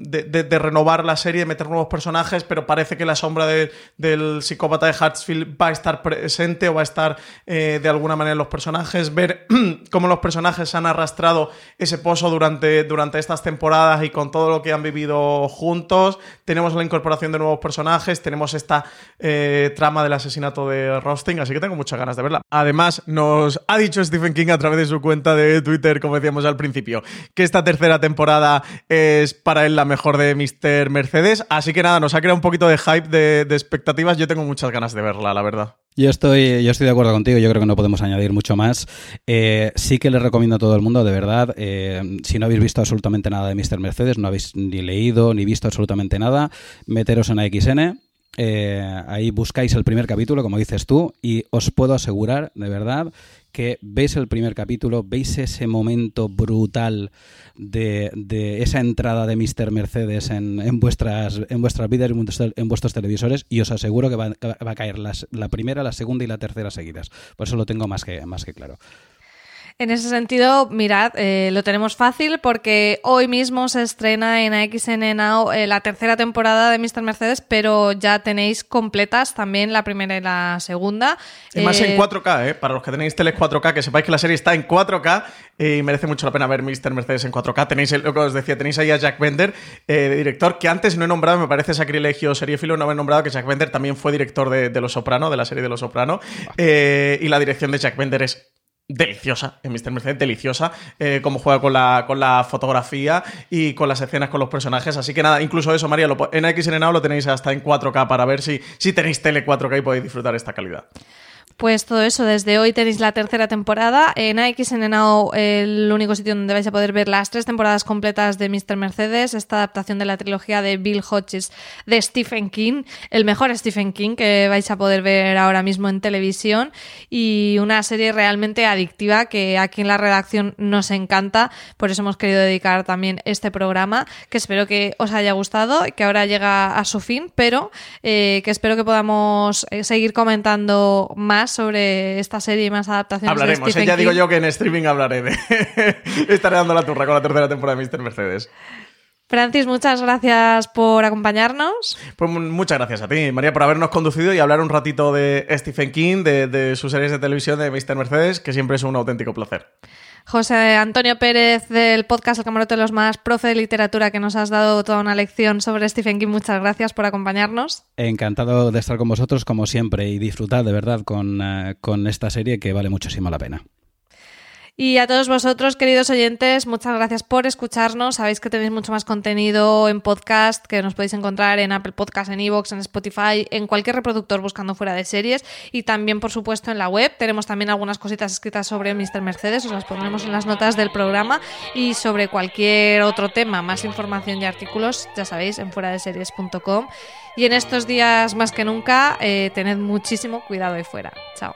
Speaker 4: de, renovar la serie, de meter nuevos personajes, pero parece que la sombra de, del psicópata de Hartsfield va a estar presente o va a estar eh, de alguna manera en los personajes, ver cómo los personajes han arrastrado ese pozo durante, durante estas temporadas y con todo lo que han vivido juntos. Tenemos la incorporación de nuevos personajes, tenemos esta eh, trama del asesinato de Rosting, así que tengo muchas ganas de verla. Además, nos ha dicho Stephen King a través de su cuenta de Twitter, como decíamos al principio, que esta tercera temporada es para él la mejor de Mr. Mercedes. Así que nada, nos ha creado un poquito de hype, de, de expectativas. Yo tengo muchas ganas de verla, la verdad.
Speaker 5: Yo estoy, yo estoy de acuerdo contigo, yo creo que no podemos añadir mucho más. Eh, sí que le recomiendo a todo el mundo, de verdad, eh, si no habéis visto absolutamente nada de Mr. Mercedes, no habéis ni leído ni visto absolutamente nada, meteros en AXN, eh, ahí buscáis el primer capítulo, como dices tú, y os puedo asegurar, de verdad, que veis el primer capítulo, veis ese momento brutal de, de esa entrada de Mr. Mercedes en, en, vuestras, en vuestras vidas, en vuestros televisores, y os aseguro que va, va a caer las, la primera, la segunda y la tercera seguidas. Por eso lo tengo más que, más que claro.
Speaker 3: En ese sentido, mirad, eh, lo tenemos fácil porque hoy mismo se estrena en AXN Now eh, la tercera temporada de Mr. Mercedes, pero ya tenéis completas también la primera y la segunda.
Speaker 4: Y más eh, en 4K, ¿eh? Para los que tenéis teles 4K, que sepáis que la serie está en 4K y merece mucho la pena ver Mr. Mercedes en 4K. Tenéis, lo que os decía, tenéis ahí a Jack Bender, de director, que antes no he nombrado, me parece sacrilegio seriéfilo no haber nombrado que Jack Bender también fue director de, de Los Soprano, de la serie de Los Soprano. y la dirección de Jack Bender es deliciosa, en Mr. Mercedes, deliciosa, eh, como juega con la, con la fotografía y con las escenas con los personajes. Así que nada, incluso eso, María, lo, en XN Now lo tenéis hasta en 4K para ver si, si tenéis tele 4K y podéis disfrutar esta calidad.
Speaker 3: Pues todo eso, desde hoy tenéis la tercera temporada. En AXN Now, el único sitio donde vais a poder ver las tres temporadas completas de Mr. Mercedes, esta adaptación de la trilogía de Bill Hodges de Stephen King, el mejor Stephen King que vais a poder ver ahora mismo en televisión y una serie realmente adictiva que aquí en la redacción nos encanta, por eso hemos querido dedicar también este programa, que espero que os haya gustado que ahora llega a su fin, pero eh, que espero que podamos eh, seguir comentando más sobre esta serie y más adaptaciones
Speaker 4: Hablaremos,
Speaker 3: de
Speaker 4: ¿eh?
Speaker 3: Stephen
Speaker 4: ya digo
Speaker 3: King.
Speaker 4: yo que en streaming hablaré de... Estaré dando la turra con la tercera temporada de Mr. Mercedes.
Speaker 3: Francis, muchas gracias por acompañarnos.
Speaker 4: Pues mu- muchas gracias a ti, María, por habernos conducido y hablar un ratito de Stephen King, de, de sus series de televisión de Mr. Mercedes, que siempre es un auténtico placer.
Speaker 3: José Antonio Pérez del podcast El Camarote de los Más, profe de literatura, que nos has dado toda una lección sobre Stephen King. Muchas gracias por acompañarnos.
Speaker 5: Encantado de estar con vosotros, como siempre, y disfrutar de verdad con, eh, con esta serie que vale muchísimo la pena.
Speaker 3: Y a todos vosotros, queridos oyentes, muchas gracias por escucharnos. Sabéis que tenéis mucho más contenido en podcast que nos podéis encontrar en Apple Podcast, en Evox, en Spotify, en cualquier reproductor buscando fuera de series y también, por supuesto, en la web. Tenemos también algunas cositas escritas sobre Mr. Mercedes, os las pondremos en las notas del programa y sobre cualquier otro tema. Más información y artículos, ya sabéis, en fuera de series.com. Y en estos días más que nunca, eh, tened muchísimo cuidado ahí fuera. Chao.